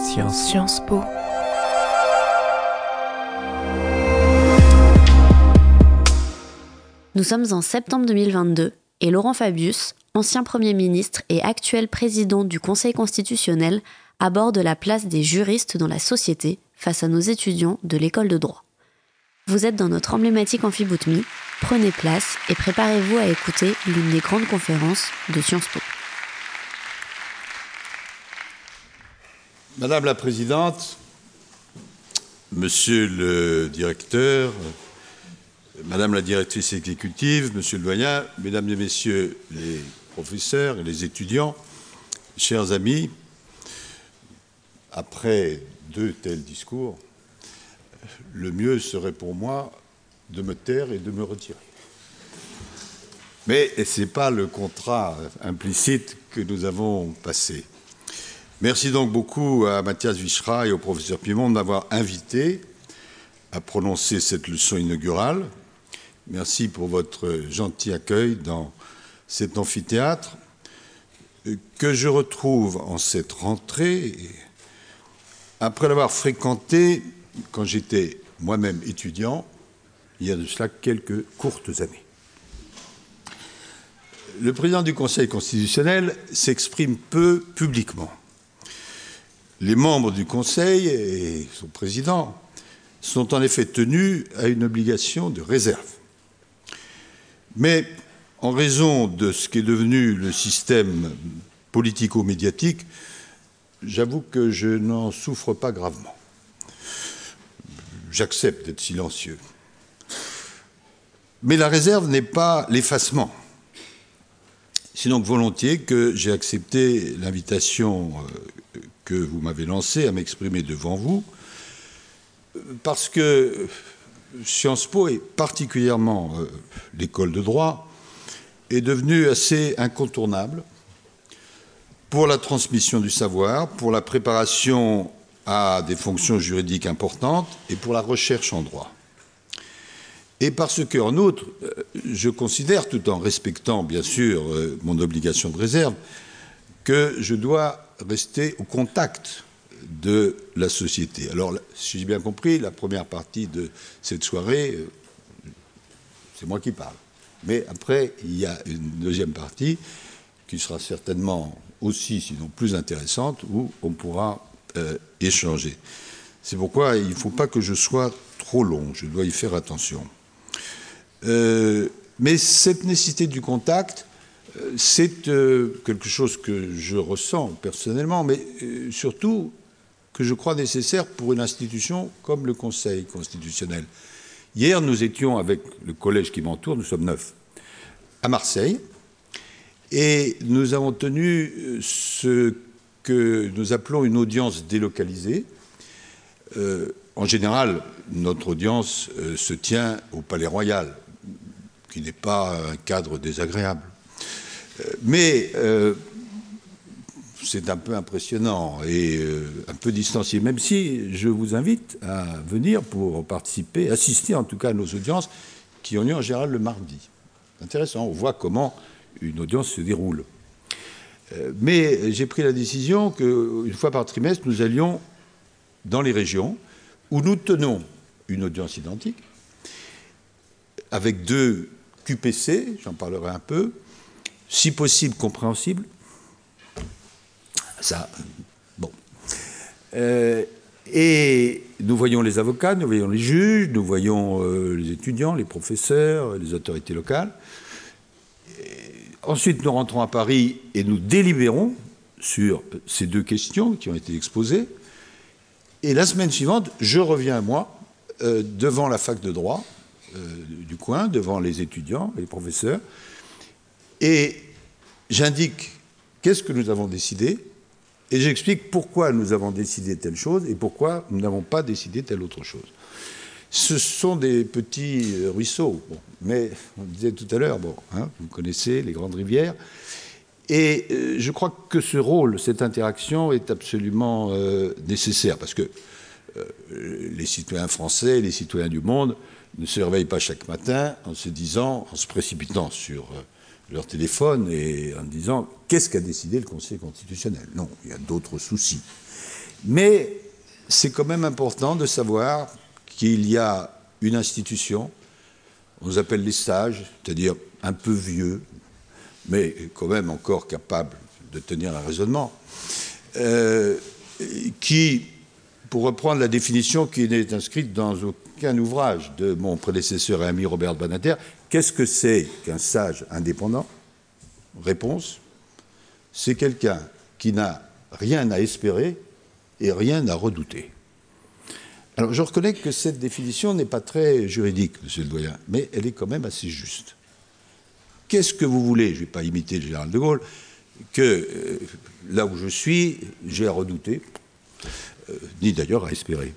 Sciences. Sciences Po. Nous sommes en septembre 2022 et Laurent Fabius, ancien Premier ministre et actuel président du Conseil constitutionnel, aborde la place des juristes dans la société face à nos étudiants de l'école de droit. Vous êtes dans notre emblématique amphiboutmi, prenez place et préparez-vous à écouter l'une des grandes conférences de Sciences Po. Madame la Présidente, Monsieur le Directeur, Madame la Directrice exécutive, Monsieur le Doyen, Mesdames et Messieurs les professeurs et les étudiants, chers amis, après deux tels discours, le mieux serait pour moi de me taire et de me retirer. Mais ce n'est pas le contrat implicite que nous avons passé. Merci donc beaucoup à Mathias Vichra et au professeur Pimon de m'avoir invité à prononcer cette leçon inaugurale. Merci pour votre gentil accueil dans cet amphithéâtre que je retrouve en cette rentrée après l'avoir fréquenté quand j'étais moi-même étudiant, il y a de cela quelques courtes années. Le président du Conseil constitutionnel s'exprime peu publiquement. Les membres du Conseil et son président sont en effet tenus à une obligation de réserve. Mais en raison de ce qui est devenu le système politico-médiatique, j'avoue que je n'en souffre pas gravement. J'accepte d'être silencieux. Mais la réserve n'est pas l'effacement. C'est donc volontiers que j'ai accepté l'invitation euh, que vous m'avez lancée à m'exprimer devant vous, parce que Sciences Po, et particulièrement euh, l'école de droit, est devenue assez incontournable pour la transmission du savoir, pour la préparation à des fonctions juridiques importantes et pour la recherche en droit. Et parce que, en outre, euh, je considère, tout en respectant bien sûr euh, mon obligation de réserve, que je dois rester au contact de la société. Alors, si j'ai bien compris, la première partie de cette soirée, euh, c'est moi qui parle. Mais après, il y a une deuxième partie qui sera certainement aussi, sinon plus intéressante, où on pourra euh, échanger. C'est pourquoi il ne faut pas que je sois trop long, je dois y faire attention. Euh, mais cette nécessité du contact, c'est quelque chose que je ressens personnellement, mais surtout que je crois nécessaire pour une institution comme le Conseil constitutionnel. Hier, nous étions avec le collège qui m'entoure, nous sommes neuf, à Marseille, et nous avons tenu euh, ce que nous appelons une audience délocalisée. Euh, en général, notre audience euh, se tient au Palais Royal, qui n'est pas un cadre désagréable. Mais c'est un peu impressionnant et un peu distancié, même si je vous invite à venir pour participer, assister en tout cas à nos audiences qui ont lieu en général le mardi. Intéressant, on voit comment une audience se déroule. Euh, mais j'ai pris la décision qu'une fois par trimestre, nous allions dans les régions où nous tenons une audience identique, avec deux QPC, j'en parlerai un peu, si possible compréhensible. Ça, bon. Euh, et nous voyons les avocats, nous voyons les juges, nous voyons euh, les étudiants, les professeurs, les autorités locales. Ensuite, nous rentrons à Paris et nous délibérons sur ces deux questions qui ont été exposées. Et la semaine suivante, je reviens moi euh, devant la fac de droit du coin, devant les étudiants, les professeurs, et j'indique qu'est-ce que nous avons décidé, et j'explique pourquoi nous avons décidé telle chose et pourquoi nous n'avons pas décidé telle autre chose. Ce sont des petits euh, ruisseaux, mais on disait tout à l'heure, bon, hein, vous connaissez les grandes rivières, et euh, je crois que ce rôle, cette interaction est absolument euh, nécessaire, parce que les citoyens français, les citoyens du monde ne se réveillent pas chaque matin en se disant, en se précipitant sur leur téléphone et en disant qu'est-ce qu'a décidé le Conseil constitutionnel? Non, il y a d'autres soucis. Mais c'est quand même important de savoir qu'il y a une institution, on nous appelle les sages, c'est-à-dire un peu vieux, mais quand même encore capable de tenir un raisonnement, euh, qui, pour reprendre la définition qui n'est inscrite dans aucun ouvrage de mon prédécesseur et ami Robert Banater, qu'est-ce que c'est qu'un sage indépendant? Réponse, c'est quelqu'un qui n'a rien à espérer et rien à redouter. Alors je reconnais que cette définition n'est pas très juridique, monsieur le doyen, mais elle est quand même assez juste. Qu'est-ce que vous voulez, je ne vais pas imiter le général de Gaulle, que euh, là où je suis, j'ai à redouter, euh, ni d'ailleurs à espérer.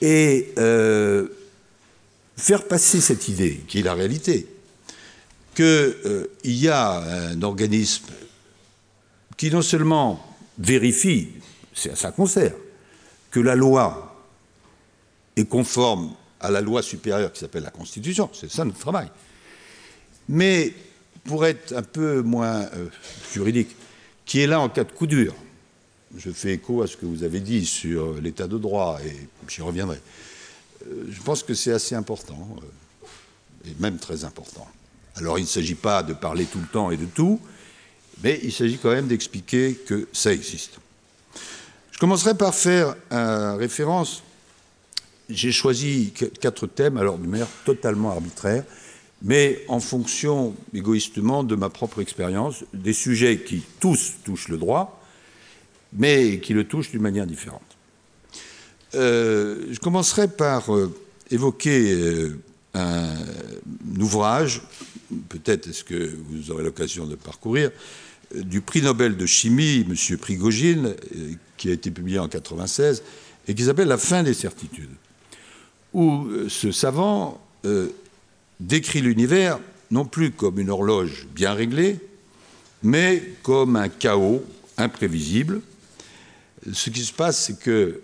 Et euh, faire passer cette idée, qui est la réalité, qu'il y a un organisme qui non seulement vérifie, c'est à ça qu'on sert, que la loi est conforme à la loi supérieure qui s'appelle la Constitution, c'est ça notre travail, mais pour être un peu moins euh, juridique, qui est là en cas de coup dur. Je fais écho à ce que vous avez dit sur l'état de droit, et j'y reviendrai. Euh, je pense que c'est assez important, euh, et même très important. Alors il ne s'agit pas de parler tout le temps et de tout, mais il s'agit quand même d'expliquer que ça existe. Je commencerai par faire référence. J'ai choisi quatre thèmes, alors de manière totalement arbitraire mais en fonction égoïstement de ma propre expérience, des sujets qui tous touchent le droit, mais qui le touchent d'une manière différente. Euh, je commencerai par euh, évoquer euh, un, ouvrage, peut-être est-ce que vous aurez l'occasion de parcourir, du prix Nobel de chimie, M. Prigogine, qui a été publié en 1996, et qui s'appelle La fin des certitudes, où ce savant décrit l'univers non plus comme une horloge bien réglée, mais comme un chaos imprévisible. Ce qui se passe, c'est que,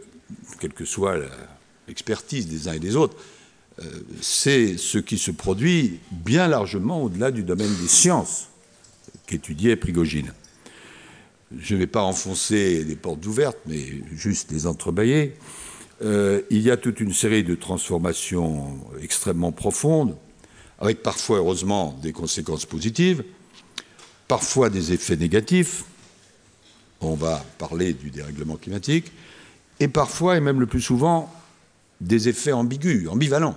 quelle que soit l'expertise des uns et des autres, euh, c'est ce qui se produit bien largement au-delà du domaine des sciences qu'étudiait Prigogine. Je ne vais pas enfoncer des portes ouvertes, mais juste les entrebâiller. Euh, il y a toute une série de transformations extrêmement profondes avec parfois, heureusement, des conséquences positives, parfois des effets négatifs. On va parler du dérèglement climatique, et parfois, et même le plus souvent, des effets ambigus, ambivalents.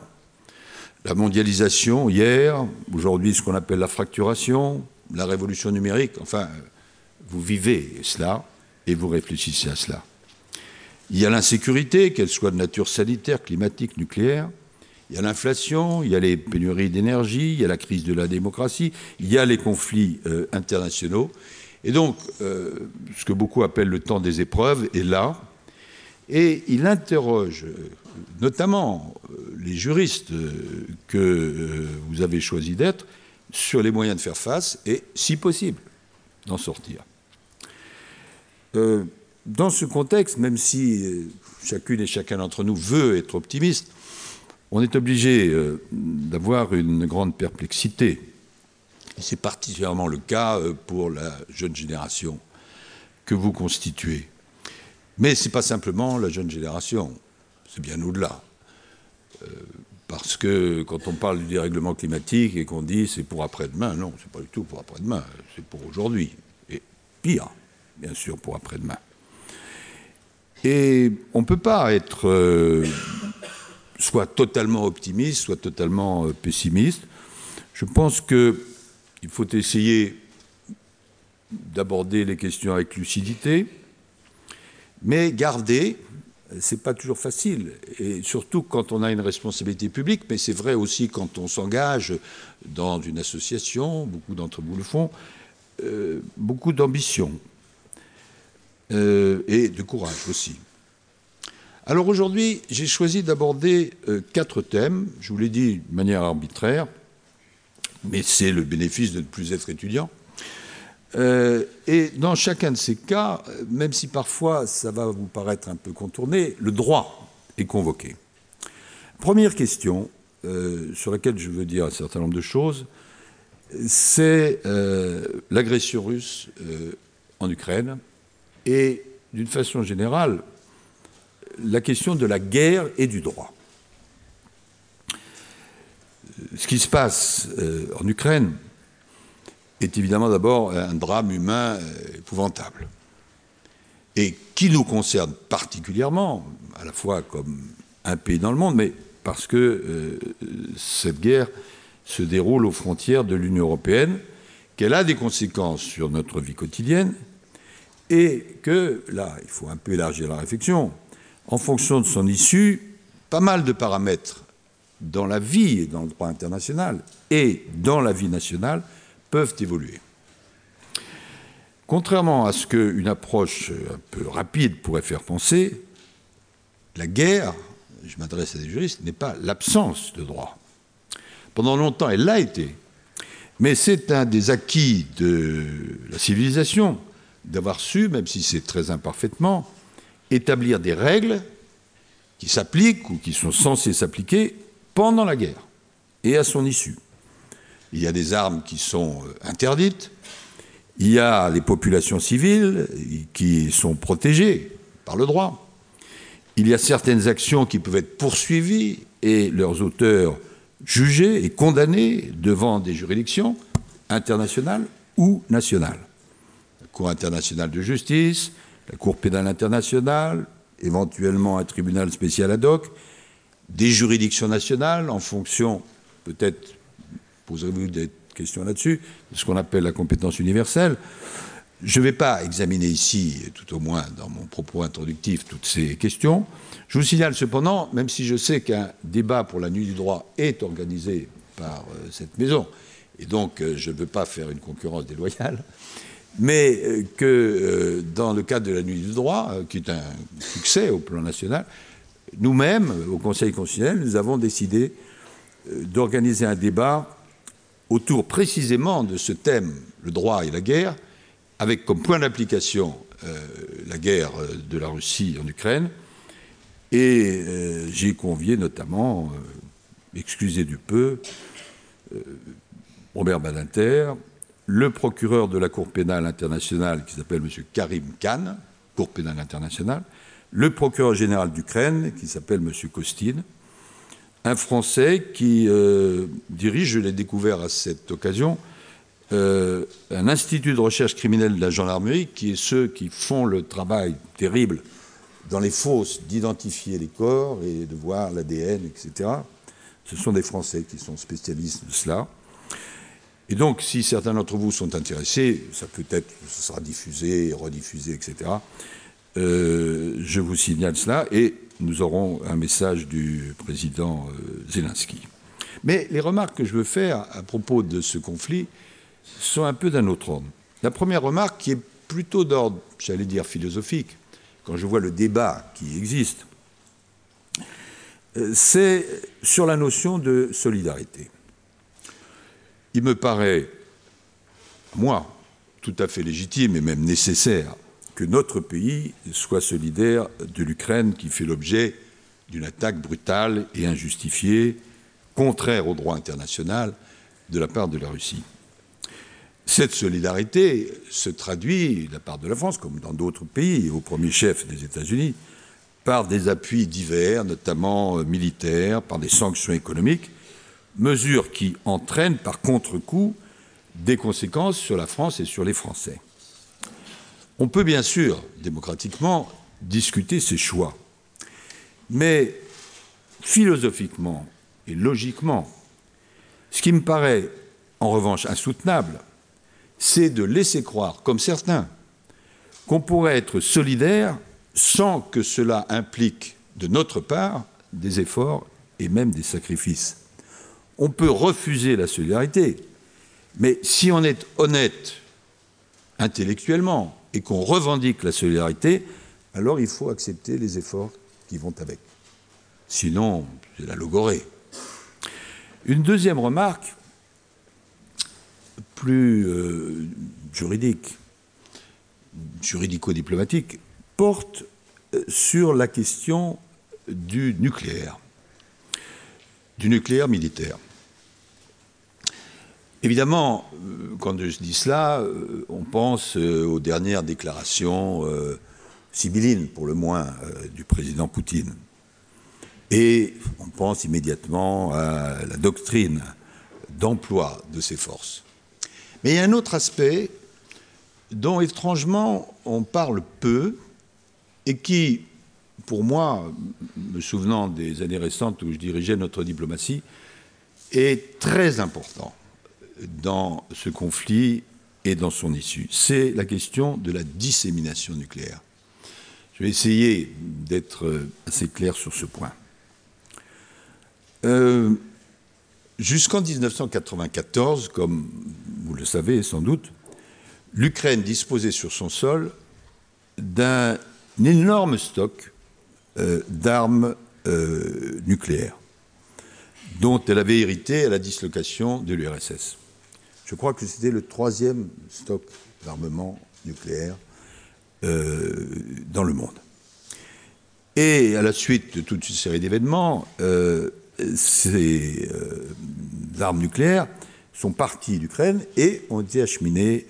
La mondialisation hier, aujourd'hui ce qu'on appelle la fracturation, la révolution numérique, enfin, vous vivez cela et vous réfléchissez à cela. Il y a l'insécurité, qu'elle soit de nature sanitaire, climatique, nucléaire. Il y a l'inflation, il y a les pénuries d'énergie, il y a la crise de la démocratie, il y a les conflits euh, internationaux. Et donc, euh, ce que beaucoup appellent le temps des épreuves est là. Et il interroge euh, notamment les juristes que vous avez choisi d'être sur les moyens de faire face et, si possible, d'en sortir. dans ce contexte, même si chacune et chacun d'entre nous veut être optimiste, on est obligé euh, d'avoir une grande perplexité. C'est particulièrement le cas euh, pour la jeune génération que vous constituez. Mais ce n'est pas simplement la jeune génération, c'est bien au-delà. Euh, parce que quand on parle du dérèglement climatique et qu'on dit c'est pour après-demain, non, c'est pas du tout pour après-demain, c'est pour aujourd'hui. Et pire, bien sûr, pour après-demain. Et on ne peut pas être soit totalement optimiste, soit totalement euh, pessimiste. Je pense qu'il faut essayer d'aborder les questions avec lucidité, mais garder, c'est pas toujours facile, et surtout quand on a une responsabilité publique, mais c'est vrai aussi quand on s'engage dans une association, beaucoup d'entre vous le font, euh, beaucoup d'ambition euh, et de courage aussi. Alors aujourd'hui, j'ai choisi d'aborder euh, quatre thèmes. Je vous l'ai dit de manière arbitraire, mais c'est le bénéfice de ne plus être étudiant. Euh, et dans chacun de ces cas, même si parfois ça va vous paraître un peu contourné, le droit est convoqué. Première question euh, sur laquelle je veux dire un certain nombre de choses, c'est l'agression russe en Ukraine et d'une façon générale, la question de la guerre et du droit. Ce qui se passe euh, en Ukraine est évidemment d'abord un drame humain euh, épouvantable. Et qui nous concerne particulièrement, à la fois comme un pays dans le monde, mais parce que euh, cette guerre se déroule aux frontières de l'Union européenne, qu'elle a des conséquences sur notre vie quotidienne, et que, là, il faut un peu élargir la réflexion, en fonction de son issue, pas mal de paramètres dans la vie et dans le droit international et dans la vie nationale peuvent évoluer. Contrairement à ce qu'une approche un peu rapide pourrait faire penser, la guerre, je m'adresse à des juristes, n'est pas l'absence de droit. Pendant longtemps, elle l'a été. Mais c'est un des acquis de la civilisation d'avoir su, même si c'est très imparfaitement, établir des règles qui s'appliquent ou qui sont censées s'appliquer pendant la guerre et à son issue. Il y a des armes qui sont euh, interdites, il y a les populations civiles qui sont protégées par le droit, il y a certaines actions qui peuvent être poursuivies et leurs auteurs jugés et condamnés devant des juridictions internationales ou nationales. La Cour internationale de justice, la Cour pénale internationale, éventuellement un tribunal spécial ad hoc, des juridictions nationales en fonction, peut-être poserez-vous des questions là-dessus, de ce qu'on appelle la compétence universelle. Je ne vais pas examiner ici, tout au moins dans mon propos introductif, toutes ces questions. Je vous signale cependant, même si je sais qu'un débat pour la nuit du droit est organisé par euh, cette maison, et donc euh, je ne veux pas faire une concurrence déloyale, mais euh, que dans le cadre de la nuit du droit, qui est un succès au plan national, nous-mêmes, au Conseil constitutionnel, nous avons décidé d'organiser un débat autour précisément de ce thème, le droit et la guerre, avec comme point d'application la guerre de la Russie en Ukraine, et euh, j'ai convié notamment, euh, excusez du peu, euh, Robert Badinter, le procureur de la Cour pénale internationale qui s'appelle M. Karim Khan, Cour pénale internationale, le procureur général d'Ukraine qui s'appelle M. Kostin, un Français qui dirige, je l'ai découvert à cette occasion, un institut de recherche criminelle de la gendarmerie, qui est ceux qui font le travail terrible dans les fosses d'identifier les corps et de voir l'ADN, etc. Ce sont des Français qui sont spécialistes de cela. Et donc, si certains d'entre vous sont intéressés, ça peut être, ce sera diffusé, rediffusé, etc. Euh, je vous signale cela et nous aurons un message du président euh, Zelensky. Mais les remarques que je veux faire à propos de ce conflit sont un peu d'un autre ordre. La première remarque, qui est plutôt d'ordre, j'allais dire, philosophique, quand je vois le débat qui existe, euh, c'est sur la notion de solidarité. Il me paraît, moi, tout à fait légitime et même nécessaire que notre pays soit solidaire de l'Ukraine qui fait l'objet d'une attaque brutale et injustifiée, contraire au droit international, de la part de la Russie. Cette solidarité se traduit, de la part de la France, comme dans d'autres pays, au premier chef des États-Unis, par des appuis divers, notamment euh, militaires, par des sanctions économiques, mesures qui entraînent par contre-coup des conséquences sur la France et sur les Français. On peut bien sûr, démocratiquement, discuter ces choix, mais philosophiquement et logiquement, ce qui me paraît en revanche insoutenable, c'est de laisser croire, comme certains, qu'on pourrait être solidaire sans que cela implique de notre part des efforts et même des sacrifices. On peut refuser la solidarité, mais si on est honnête intellectuellement et qu'on revendique la solidarité, alors il faut accepter les efforts qui vont avec. Sinon, c'est la logorée. Une deuxième remarque plus euh, juridique, juridico-diplomatique, porte euh, sur la question du nucléaire, du nucléaire militaire. Évidemment, euh, quand je dis cela, on pense aux dernières déclarations sibylline pour le moins, euh, du président Poutine. Et on pense immédiatement à la doctrine d'emploi de ces forces. Mais il y a un autre aspect dont étrangement on parle peu et qui, pour moi, me souvenant des années récentes où je dirigeais notre diplomatie, est très important dans ce conflit et dans son issue. C'est la question de la dissémination nucléaire. Je vais essayer d'être assez clair sur ce point. Euh, jusqu'en 1994, comme vous le savez sans doute, l'Ukraine disposait sur son sol d'un énorme stock euh, d'armes euh, nucléaires dont elle avait hérité à la dislocation de l'URSS. Je crois que c'était le troisième stock d'armement nucléaire euh, dans le monde. Et à la suite de toute une série d'événements, euh, ces euh, armes nucléaires sont parties d'Ukraine et ont été acheminées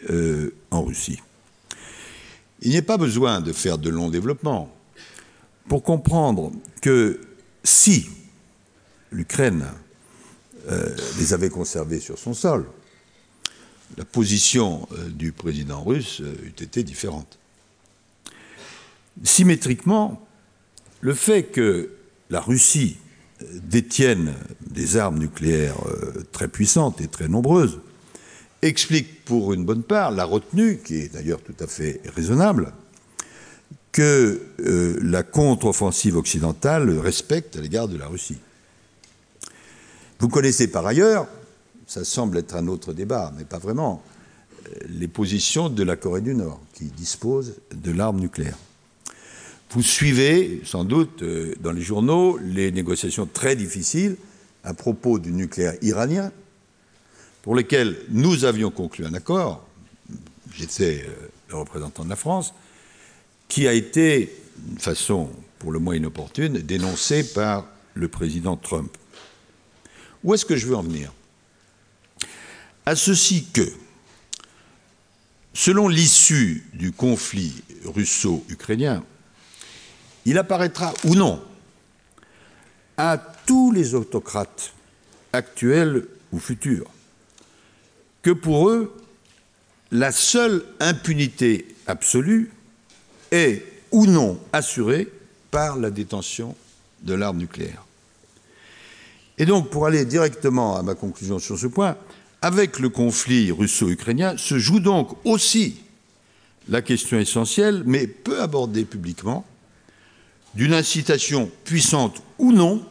en Russie. Il n'y a pas besoin de faire de longs développements pour comprendre que si l'Ukraine les avait conservées sur son sol, la position du président russe eût été différente symétriquement, le fait que la Russie détienne des armes nucléaires euh, très puissantes et très nombreuses explique pour une bonne part la retenue, qui est d'ailleurs tout à fait raisonnable, que euh, la contre-offensive occidentale respecte à l'égard de la Russie. Vous connaissez par ailleurs, ça semble être un autre débat, mais pas vraiment, les positions de la Corée du Nord, qui dispose de l'arme nucléaire. Vous suivez sans doute euh, dans les journaux les négociations très difficiles à propos du nucléaire iranien, pour lesquelles nous avions conclu un accord, j'étais euh, le représentant de la France, qui a été, d'une façon pour le moins inopportune, dénoncé par le président Trump. Où est-ce que je veux en venir? À ceci que, selon l'issue du conflit russo-ukrainien, il apparaîtra ou non à tous les autocrates actuels ou futurs que pour eux, la seule impunité absolue est ou non assurée par la détention de l'arme nucléaire. Et donc, pour aller directement à ma conclusion sur ce point, avec le conflit russo-ukrainien se joue donc aussi la question essentielle, mais peu abordée publiquement, d'une incitation puissante ou non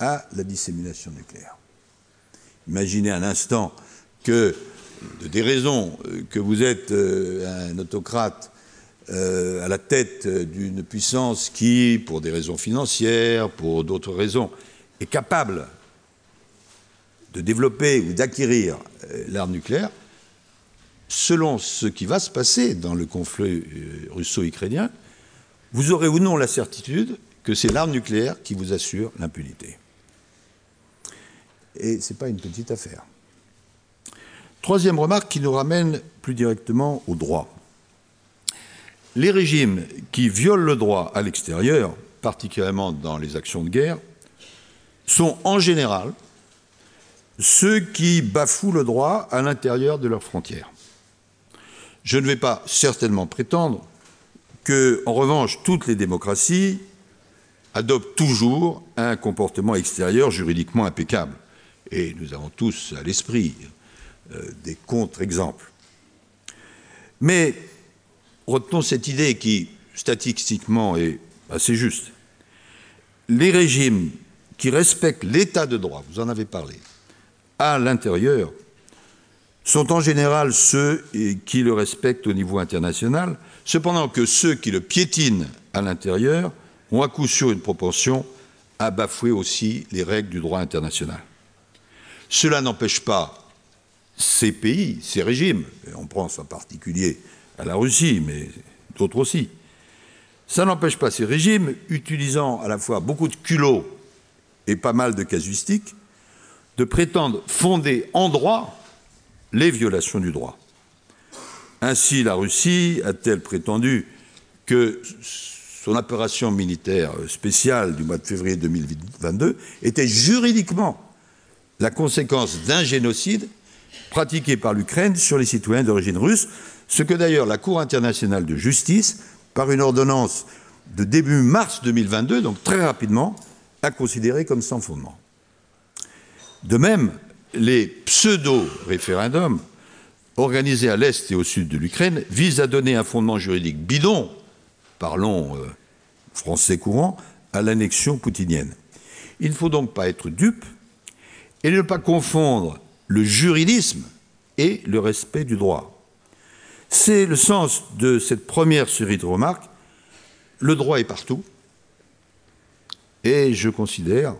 à la dissémination nucléaire. Imaginez un instant que, de des raisons euh, que vous êtes euh, un autocrate euh, à la tête d'une puissance qui, pour des raisons financières, pour d'autres raisons, est capable de développer ou d'acquérir l'arme nucléaire, selon ce qui va se passer dans le conflit russo-ukrainien, vous aurez ou non la certitude que c'est l'arme nucléaire qui vous assure l'impunité. Et ce n'est pas une petite affaire. Troisième remarque qui nous ramène plus directement au droit. Les régimes qui violent le droit à l'extérieur, particulièrement dans les actions de guerre, sont en général ceux qui bafouent le droit à l'intérieur de leurs frontières. Je ne vais pas certainement prétendre que, en revanche, toutes les démocraties adoptent toujours un comportement extérieur juridiquement impeccable. Et nous avons tous à l'esprit euh, des contre-exemples. Mais retenons cette idée qui, statistiquement, est assez juste. Les régimes qui respectent l'état de droit, vous en avez parlé, à l'intérieur, sont en général ceux qui le respectent au niveau international, cependant que ceux qui le piétinent à l'intérieur ont à coup sûr une propension à bafouer aussi les règles du droit international. Cela n'empêche pas ces pays, ces régimes, on pense en particulier à la Russie, mais d'autres aussi, ça n'empêche pas ces régimes, utilisant à la fois beaucoup de culot et pas mal de casuistiques, de prétendre fonder en droit les violations du droit. Ainsi, la Russie a-t-elle prétendu que son opération militaire spéciale du mois de février 2022 était juridiquement la conséquence d'un génocide pratiqué par l'Ukraine sur les citoyens d'origine russe, ce que d'ailleurs la Cour internationale de justice, par une ordonnance de début mars 2022, donc très rapidement, a considéré comme sans fondement. De même, les pseudo-référendums organisés à l'est et au sud de l'Ukraine visent à donner un fondement juridique bidon, parlons euh, français courant, à l'annexion poutinienne. Il ne faut donc pas être dupe et ne pas confondre le juridisme et le respect du droit. C'est le sens de cette première série de remarques. Le droit est partout et je considère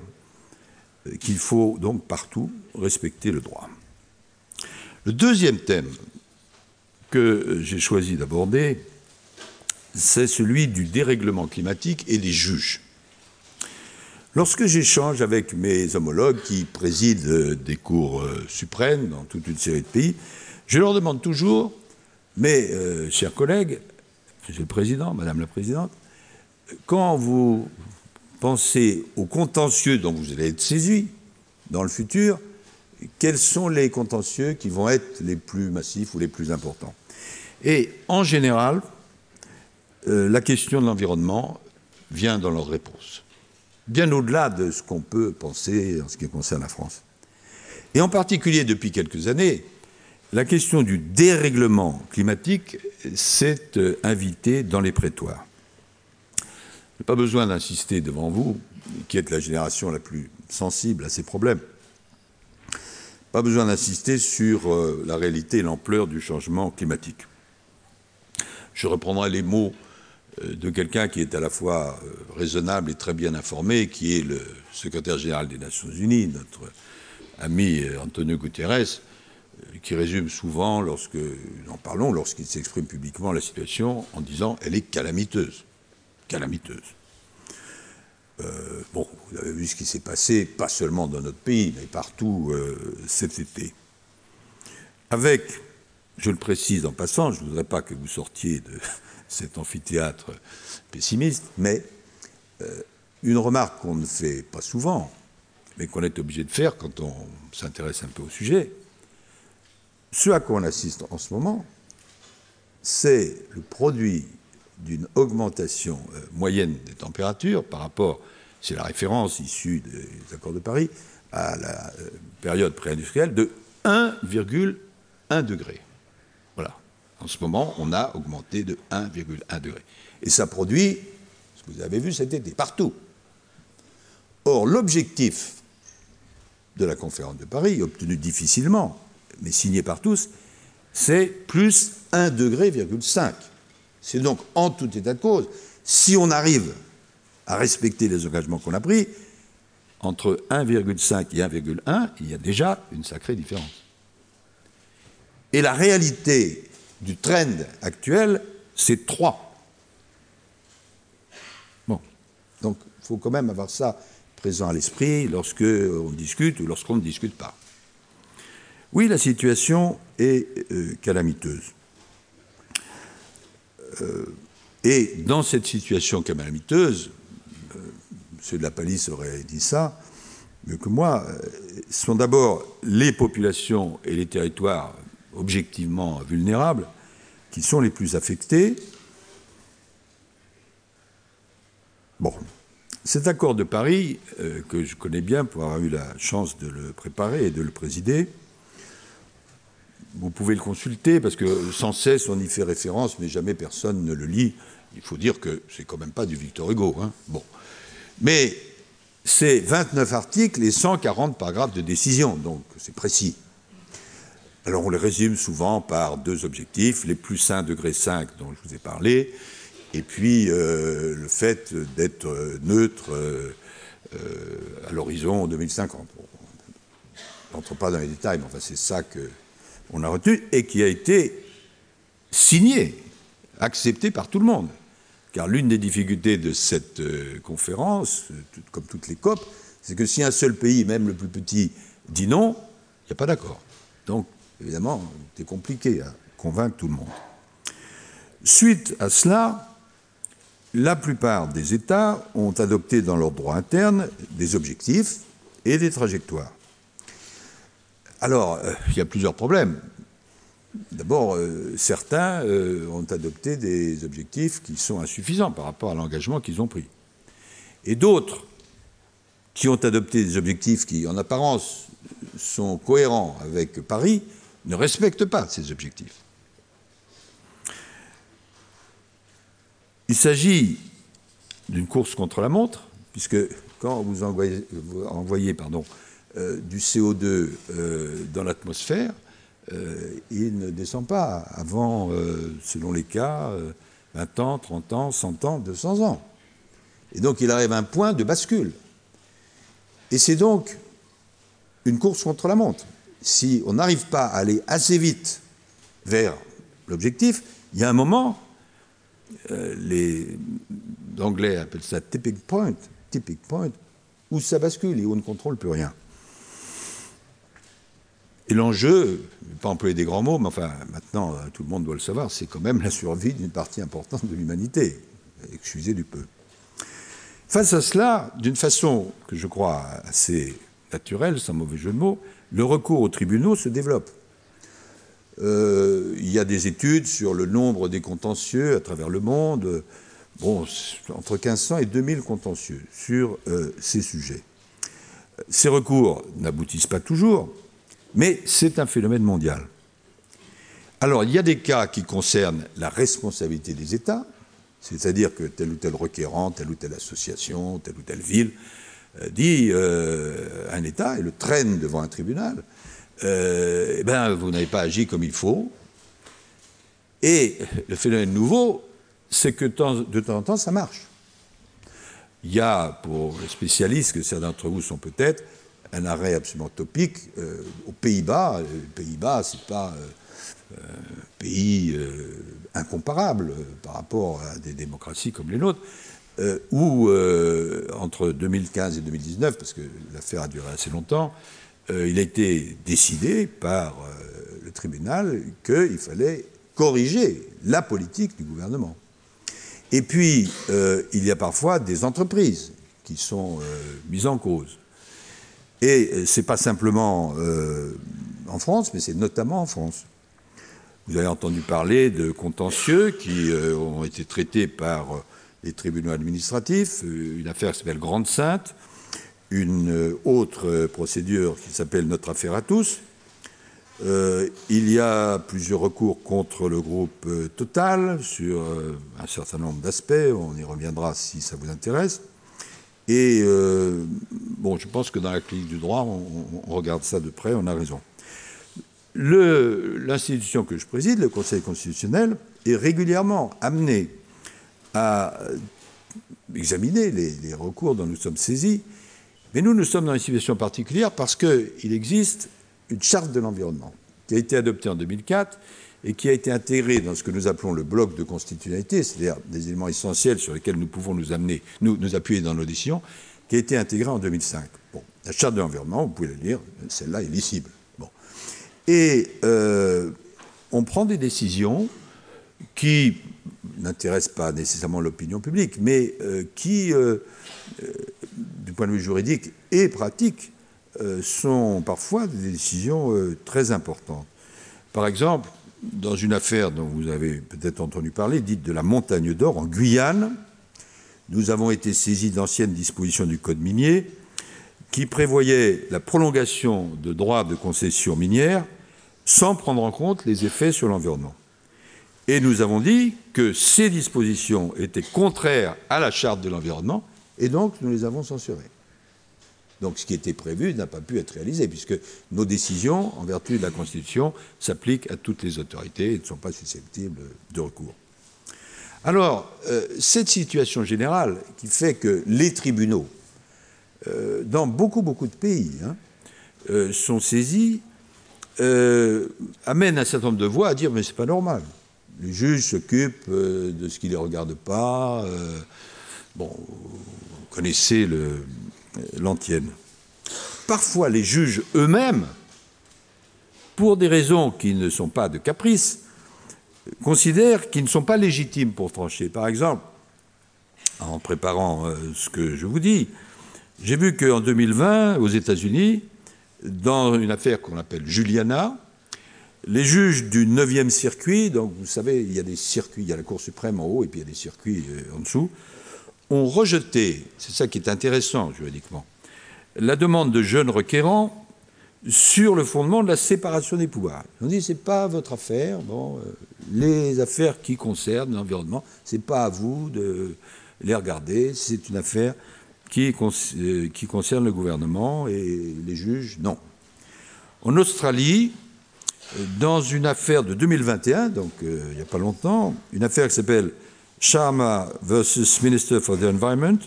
qu'il faut donc partout respecter le droit. Le deuxième thème que j'ai choisi d'aborder, c'est celui du dérèglement climatique et des juges. Lorsque j'échange avec mes homologues qui président des cours euh, suprêmes dans toute une série de pays, je leur demande toujours, mes euh, chers collègues, Monsieur le Président, Madame la Présidente, quand vous pensez aux contentieux dont vous allez être saisis dans le futur, quels sont les contentieux qui vont être les plus massifs ou les plus importants? Et en général, euh, la question de l'environnement vient dans leur réponse bien au-delà de ce qu'on peut penser en ce qui concerne la France. Et en particulier depuis quelques années, la question du dérèglement climatique s'est euh, invitée dans les prétoires. N'ai pas besoin d'insister devant vous, qui êtes la génération la plus sensible à ces problèmes. Pas besoin d'insister sur euh, la réalité et l'ampleur du changement climatique. Je reprendrai les mots euh, de quelqu'un qui est à la fois euh, raisonnable et très bien informé, qui est le secrétaire général des Nations Unies, notre ami Antonio Guterres, qui résume souvent, lorsque nous en parlons, lorsqu'il s'exprime publiquement la situation, en disant elle est calamiteuse. Calamiteuse. bon, vous avez vu ce qui s'est passé, pas seulement dans notre pays, mais partout cet été. Avec, je le précise en passant, je ne voudrais pas que vous sortiez de, cet amphithéâtre pessimiste, mais euh, une remarque qu'on ne fait pas souvent, mais qu'on est obligé de faire quand on s'intéresse un peu au sujet. Ce à quoi on assiste en ce moment, c'est le produit d'une augmentation euh, moyenne des températures par rapport, c'est la référence issue des accords de Paris, à la euh, période pré-industrielle de 1,1 degré. En ce moment, on a augmenté de 1,1 degré. Et ça produit, ce que vous avez vu cet été, partout. Or, l'objectif de la conférence de Paris, obtenu difficilement, mais signé par tous, c'est plus 1 degré, 5. C'est donc en tout état de cause, si on arrive à respecter les engagements qu'on a pris, entre 1,5 et 1,1, il y a déjà une sacrée différence. Et la réalité du trend actuel, c'est 3. Bon. Donc, il faut quand même avoir ça présent à l'esprit lorsque on discute ou lorsqu'on ne discute pas. Oui, la situation est euh, calamiteuse. Euh, et dans cette situation calamiteuse, euh, M. de la Palisse aurait dit ça mieux que moi, ce sont d'abord les populations et les territoires objectivement vulnérables, qui sont les plus affectés. Bon, cet accord de Paris, euh, que je connais bien pour avoir eu la chance de le préparer et de le présider, vous pouvez le consulter parce que sans cesse on y fait référence, mais jamais personne ne le lit. Il faut dire que c'est quand même pas du Victor Hugo. Hein. Bon. Mais c'est 29 articles et 140 paragraphes de décision, donc c'est précis. Alors on les résume souvent par deux objectifs, les plus 1 degré 5 dont je vous ai parlé, et puis euh, le fait d'être euh, neutre euh, à l'horizon 2050. on n'entre pas dans les détails, mais enfin c'est ça qu'on a retenu et qui a été signé, accepté par tout le monde. Car l'une des difficultés de cette conférence, comme toutes les COP, c'est que si un seul pays, même le plus petit, dit non, il n'y a pas d'accord. Donc évidemment, c'était compliqué à convaincre tout le monde. Suite à cela, la plupart des États ont adopté dans leur droit interne des objectifs et des trajectoires. Alors, euh, il y a plusieurs problèmes. D'abord, euh, certains euh, ont adopté des objectifs qui sont insuffisants par rapport à l'engagement qu'ils ont pris. Et d'autres qui ont adopté des objectifs qui, en apparence, sont cohérents avec Paris, ne respectent pas ces objectifs. Il s'agit d'une course contre la montre, puisque quand vous envoyez, pardon, euh, du CO2 euh, dans l'atmosphère, euh, il ne descend pas avant, selon les cas, 20 ans, 30 ans, 100 ans, 200 ans. Et donc il arrive à un point de bascule. Et c'est donc une course contre la montre. Si on n'arrive pas à aller assez vite vers l'objectif, il y a un moment les Anglais appellent ça tipping point, tipping point, où ça bascule et où on ne contrôle plus rien. Et l'enjeu, je ne vais pas employer des grands mots, mais enfin, maintenant, euh, tout le monde doit le savoir, c'est quand même la survie d'une partie importante de l'humanité. Excusez du peu. Face à cela, d'une façon que je crois assez naturelle, sans mauvais jeu de mots, le recours aux tribunaux se développe. Euh, il y a des études sur le nombre des contentieux à travers le monde. Bon, entre 1500 et 2000 contentieux sur euh, ces sujets. Ces recours n'aboutissent pas toujours, mais c'est un phénomène mondial. Alors, il y a des cas qui concernent la responsabilité des États, c'est-à-dire que tel ou tel requérant, telle ou telle association, telle ou telle ville euh, dit à un État et le traîne devant un tribunal euh, eh ben, vous n'avez pas agi comme il faut. Et le phénomène nouveau, c'est que de temps en temps, ça marche. Il y a, pour les spécialistes, que certains d'entre vous sont peut-être, un arrêt absolument topique euh, aux Pays-Bas. Les Pays-Bas, ce n'est pas euh, un pays incomparable par rapport à des démocraties comme les nôtres, où entre 2015 et 2019, parce que l'affaire a duré assez longtemps, euh, il a été décidé par euh, le tribunal qu'il fallait corriger la politique du gouvernement. Et puis, euh, il y a parfois des entreprises qui sont mises en cause. Et ce n'est pas simplement en France, mais c'est notamment en France. Vous avez entendu parler de contentieux qui ont été traités par les tribunaux administratifs, une affaire qui s'appelle Grande Sainte, une autre procédure qui s'appelle Notre affaire à tous. Euh, il y a plusieurs recours contre le groupe euh, Total sur euh, un certain nombre d'aspects, on y reviendra si ça vous intéresse. Et bon, je pense que dans la clinique du droit, on, regarde ça de près, on a raison. L'institution que je préside, le Conseil constitutionnel, est régulièrement amené à examiner les recours dont nous sommes saisis mais nous, nous sommes dans une situation particulière parce qu'il existe une charte de l'environnement qui a été adoptée en 2004 et qui a été intégrée dans ce que nous appelons le bloc de constitutionnalité, c'est-à-dire des éléments essentiels sur lesquels nous pouvons nous amener, nous, nous appuyer dans nos décisions, qui a été intégrée en 2005. Bon, la charte de l'environnement, vous pouvez la lire, celle-là est lisible. Bon. Et euh, on prend des décisions qui n'intéressent pas nécessairement l'opinion publique, mais euh, qui euh, du point de vue juridique et pratique, sont parfois des décisions très importantes. Par exemple, dans une affaire dont vous avez peut-être entendu parler, dite de la montagne d'or en Guyane, nous avons été saisis d'anciennes dispositions du Code minier qui prévoyaient la prolongation de droits de concession minière sans prendre en compte les effets sur l'environnement. Et nous avons dit que ces dispositions étaient contraires à la charte de l'environnement et donc, nous les avons censurés. Donc, ce qui était prévu n'a pas pu être réalisé, puisque nos décisions, en vertu de la Constitution, s'appliquent à toutes les autorités et ne sont pas susceptibles de recours. Alors, euh, cette situation générale qui fait que les tribunaux, euh, dans beaucoup, beaucoup de pays, hein, euh, sont saisis, amène un certain nombre de voix à dire mais c'est pas normal. Les juges s'occupent de ce qui ne les regarde pas. bon, connaissez l'antienne. Parfois, les juges eux-mêmes, pour des raisons qui ne sont pas de caprice, considèrent qu'ils ne sont pas légitimes pour trancher. Par exemple, en préparant ce que je vous dis, j'ai vu qu'en 2020, aux États-Unis, dans une affaire qu'on appelle Juliana, les juges du 9e circuit, donc vous savez, il y a des circuits, il y a la Cour suprême en haut et puis il y a des circuits en dessous, ont rejeté, c'est ça qui est intéressant juridiquement, la demande de jeunes requérants sur le fondement de la séparation des pouvoirs. Ils ont dit c'est pas votre affaire, euh, les affaires qui concernent l'environnement, c'est pas à vous de les regarder, c'est une affaire qui, euh, concerne le gouvernement et les juges, non. En Australie, dans une affaire de 2021, donc euh, il n'y a pas longtemps, une affaire qui s'appelle Sharma versus Minister for the Environment,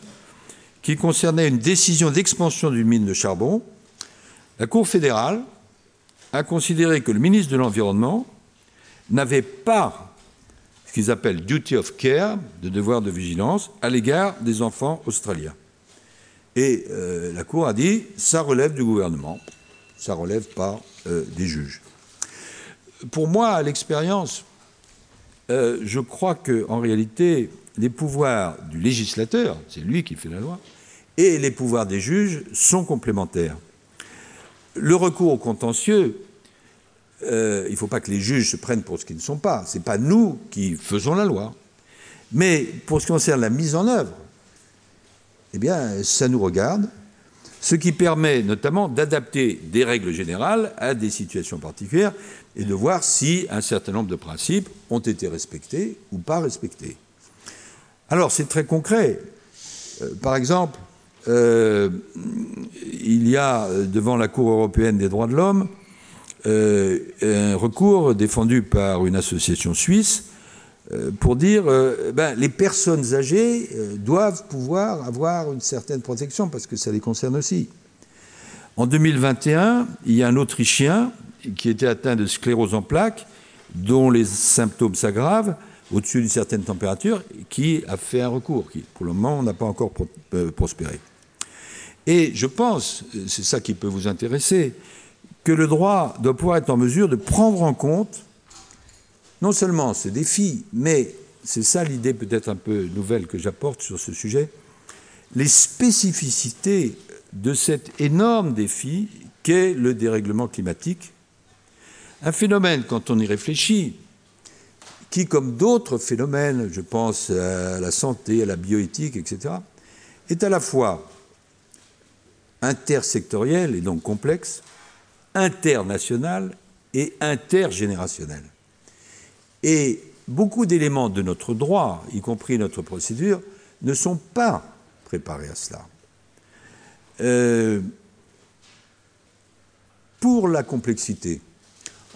qui concernait une décision d'expansion d'une mine de charbon, la Cour fédérale a considéré que le ministre de l'Environnement n'avait pas ce qu'ils appellent duty of care, de devoir de vigilance, à l'égard des enfants australiens. Et euh, la Cour a dit ça relève du gouvernement, ça relève pas euh, des juges. Pour moi, l'expérience, euh, je crois qu'en réalité, les pouvoirs du législateur, c'est lui qui fait la loi, et les pouvoirs des juges sont complémentaires. Le recours au contentieux, euh, il ne faut pas que les juges se prennent pour ce qu'ils ne sont pas. Ce n'est pas nous qui faisons la loi. Mais pour ce qui concerne la mise en œuvre, eh bien, ça nous regarde, ce qui permet notamment d'adapter des règles générales à des situations particulières et de voir si un certain nombre de principes ont été respectés ou pas respectés. Alors, c'est très concret. Euh, par exemple, euh, il y a devant la Cour européenne des droits de l'homme euh, un recours défendu par une association suisse euh, pour dire ben, les personnes âgées doivent pouvoir avoir une certaine protection parce que ça les concerne aussi. En 2021, il y a un Autrichien qui était atteint de sclérose en plaques, dont les symptômes s'aggravent au-dessus d'une certaine température, qui a fait un recours, qui pour le moment n'a pas encore prospéré. Et je pense, c'est ça qui peut vous intéresser, que le droit doit pouvoir être en mesure de prendre en compte non seulement ces défis, mais c'est ça l'idée peut-être un peu nouvelle que j'apporte sur ce sujet, les spécificités de cet énorme défi qu'est le dérèglement climatique. Un phénomène, quand on y réfléchit, qui, comme d'autres phénomènes, je pense à la santé, à la bioéthique, etc., est à la fois intersectoriel et donc complexe, international et intergénérationnel. Et beaucoup d'éléments de notre droit, y compris notre procédure, ne sont pas préparés à cela. Euh, pour la complexité,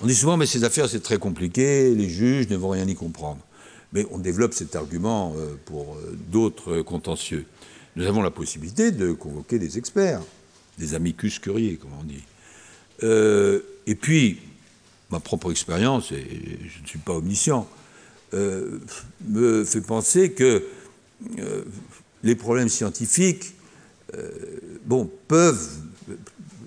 on dit souvent, mais ces affaires, c'est très compliqué, les juges ne vont rien y comprendre. Mais on développe cet argument euh, pour euh, d'autres contentieux. Nous avons la possibilité de convoquer des experts des amicus curiae, comme on dit. Euh, et puis, ma propre expérience, et je ne suis pas omniscient, me fait penser que les problèmes scientifiques, bon, peuvent,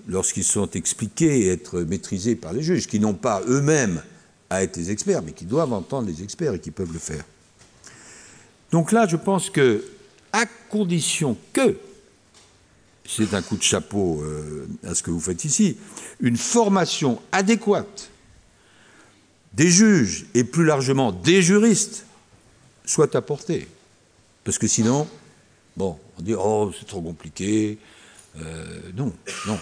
lorsqu'ils sont expliqués, être maîtrisés par les juges, qui n'ont pas eux-mêmes à être des experts, mais qui doivent entendre les experts et qui peuvent le faire. Donc là, je pense que, à condition que c'est un coup de chapeau euh, à ce que vous faites ici, une formation adéquate des juges et plus largement des juristes soit apportée. Parce que sinon, bon, on dit oh c'est trop compliqué. Euh, non, non.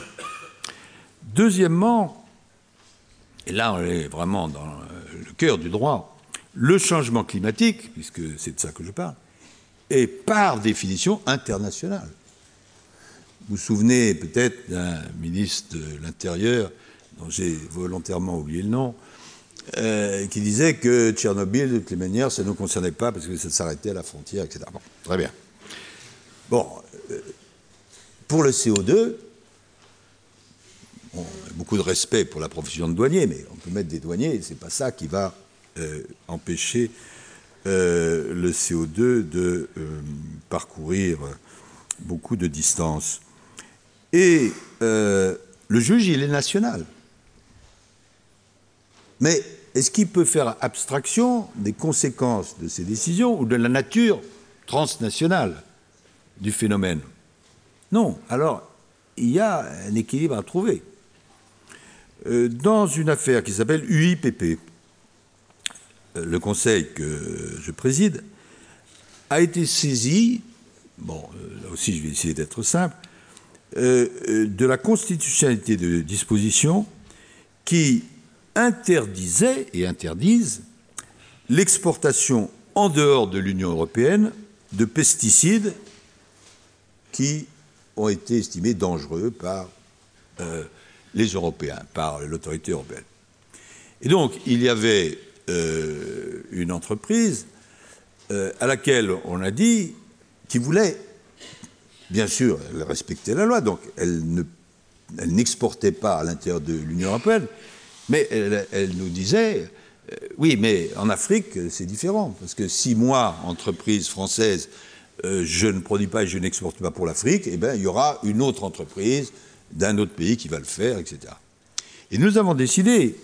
Deuxièmement, et là on est vraiment dans le cœur du droit, le changement climatique, puisque c'est de ça que je parle, est par définition international. Vous vous souvenez peut-être d'un ministre de l'Intérieur, dont j'ai volontairement oublié le nom, euh, qui disait que Tchernobyl, de toutes les manières, ça ne nous concernait pas parce que ça s'arrêtait à la frontière, etc. Bon, très bien. Bon, euh, pour le CO2, on a beaucoup de respect pour la profession de douanier, mais on peut mettre des douaniers, et c'est pas ça qui va euh, empêcher le CO2 de parcourir beaucoup de distance. Et euh, le juge, il est national. Mais est-ce qu'il peut faire abstraction des conséquences de ces décisions ou de la nature transnationale du phénomène? Non, alors il y a un équilibre à trouver. Euh, dans une affaire qui s'appelle UIPP, euh, le conseil que je préside a été saisi, bon, euh, là aussi je vais essayer d'être simple, de la constitutionnalité de dispositions qui interdisaient et interdisent l'exportation en dehors de l'Union européenne de pesticides qui ont été estimés dangereux par les Européens, par l'autorité européenne. Et donc, il y avait euh, une entreprise euh, à laquelle on a dit qu'il voulait, bien sûr, elle respectait la loi, donc elle n'exportait pas à l'intérieur de l'Union européenne, mais elle, nous disait, euh, oui, mais en Afrique, c'est différent, parce que si moi, entreprise française, je ne produis pas et je n'exporte pas pour l'Afrique, eh bien, il y aura une autre entreprise d'un autre pays qui va le faire, etc. Et nous avons décidé,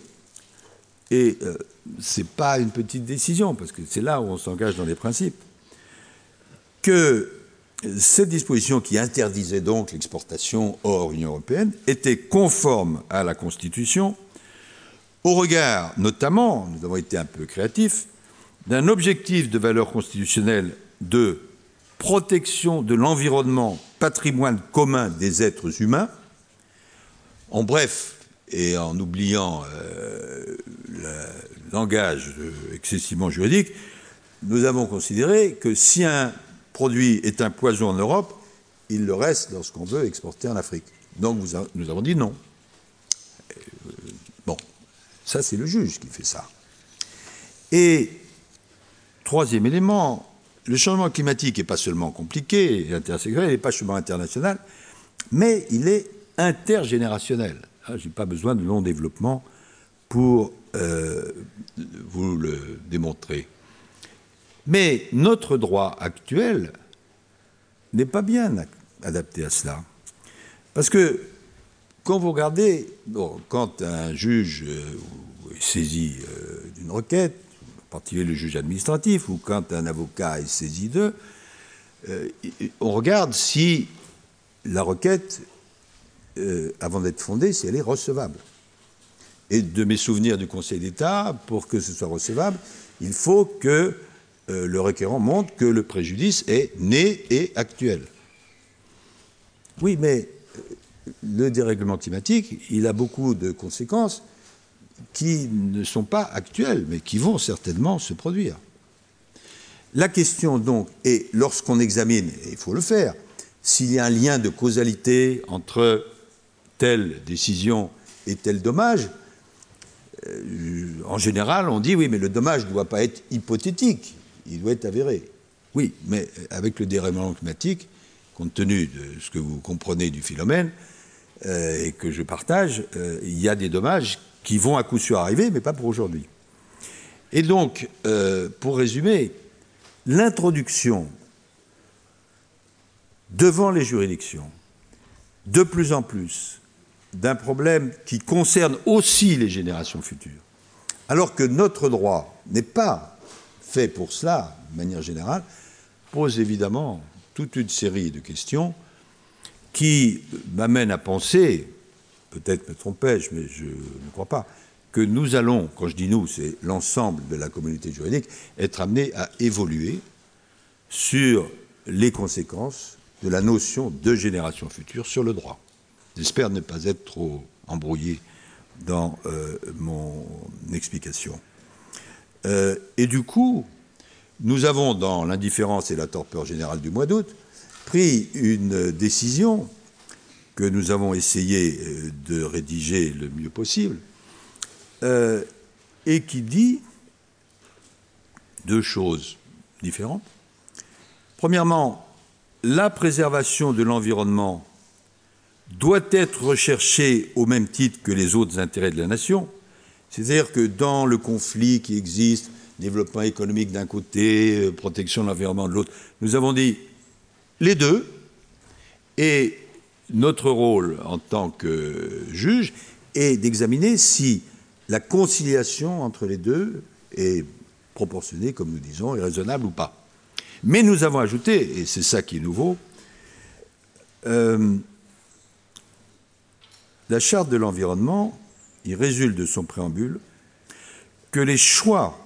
et euh, ce n'est pas une petite décision, parce que c'est là où on s'engage dans les principes, que cette disposition qui interdisait donc l'exportation hors Union européenne était conforme à la Constitution, au regard notamment, nous avons été un peu créatifs, d'un objectif de valeur constitutionnelle de protection de l'environnement, patrimoine commun des êtres humains, en bref, et en oubliant euh, le langage excessivement juridique, nous avons considéré que si un produit est un poison en Europe, il le reste lorsqu'on veut exporter en Afrique. Donc nous avons dit non. Euh, bon, ça c'est le juge qui fait ça. Et troisième élément, le changement climatique n'est pas seulement compliqué et intersectionnel, il n'est pas seulement international, mais il est intergénérationnel. Ah, je n'ai pas besoin de long développement pour euh, vous le démontrer. Mais notre droit actuel n'est pas bien adapté à cela. Parce que quand vous regardez, quand un juge euh, est saisi euh, d'une requête, en particulier le juge administratif, ou quand un avocat est saisi d'eux, on regarde si la requête euh, avant d'être fondée, si elle est recevable. Et de mes souvenirs du Conseil d'État, pour que ce soit recevable, il faut que euh, le requérant montre que le préjudice est né et actuel. Oui, mais euh, le dérèglement climatique, il a beaucoup de conséquences qui ne sont pas actuelles, mais qui vont certainement se produire. La question donc est, lorsqu'on examine, et il faut le faire, s'il y a un lien de causalité entre telle décision et tel dommage, euh, en général, on dit oui, mais le dommage ne doit pas être hypothétique, il doit être avéré. Oui, mais avec le dérèglement climatique, compte tenu de ce que vous comprenez du phénomène euh, et que je partage, euh, il y a des dommages qui vont à coup sûr arriver, mais pas pour aujourd'hui. Et donc, pour résumer, l'introduction devant les juridictions, de plus en plus, d'un problème qui concerne aussi les générations futures, alors que notre droit n'est pas fait pour cela, de manière générale, pose évidemment toute une série de questions qui m'amènent à penser, peut-être me trompais-je, mais je ne crois pas, que nous allons, quand je dis nous, c'est l'ensemble de la communauté juridique, être amenés à évoluer sur les conséquences de la notion de génération future sur le droit. J'espère ne pas être trop embrouillé dans euh, mon explication. Euh, et du coup, nous avons, dans l'indifférence et la torpeur générale du mois d'août, pris une décision que nous avons essayé euh, de rédiger le mieux possible, et qui dit deux choses différentes. Premièrement, la préservation de l'environnement doit être recherché au même titre que les autres intérêts de la nation. C'est-à-dire que dans le conflit qui existe, développement économique d'un côté, euh, protection de l'environnement de l'autre, nous avons dit les deux, et notre rôle en tant que juge est d'examiner si la conciliation entre les deux est proportionnée, comme nous disons, et raisonnable ou pas. Mais nous avons ajouté, et c'est ça qui est nouveau, euh, la charte de l'environnement, il résulte de son préambule que les choix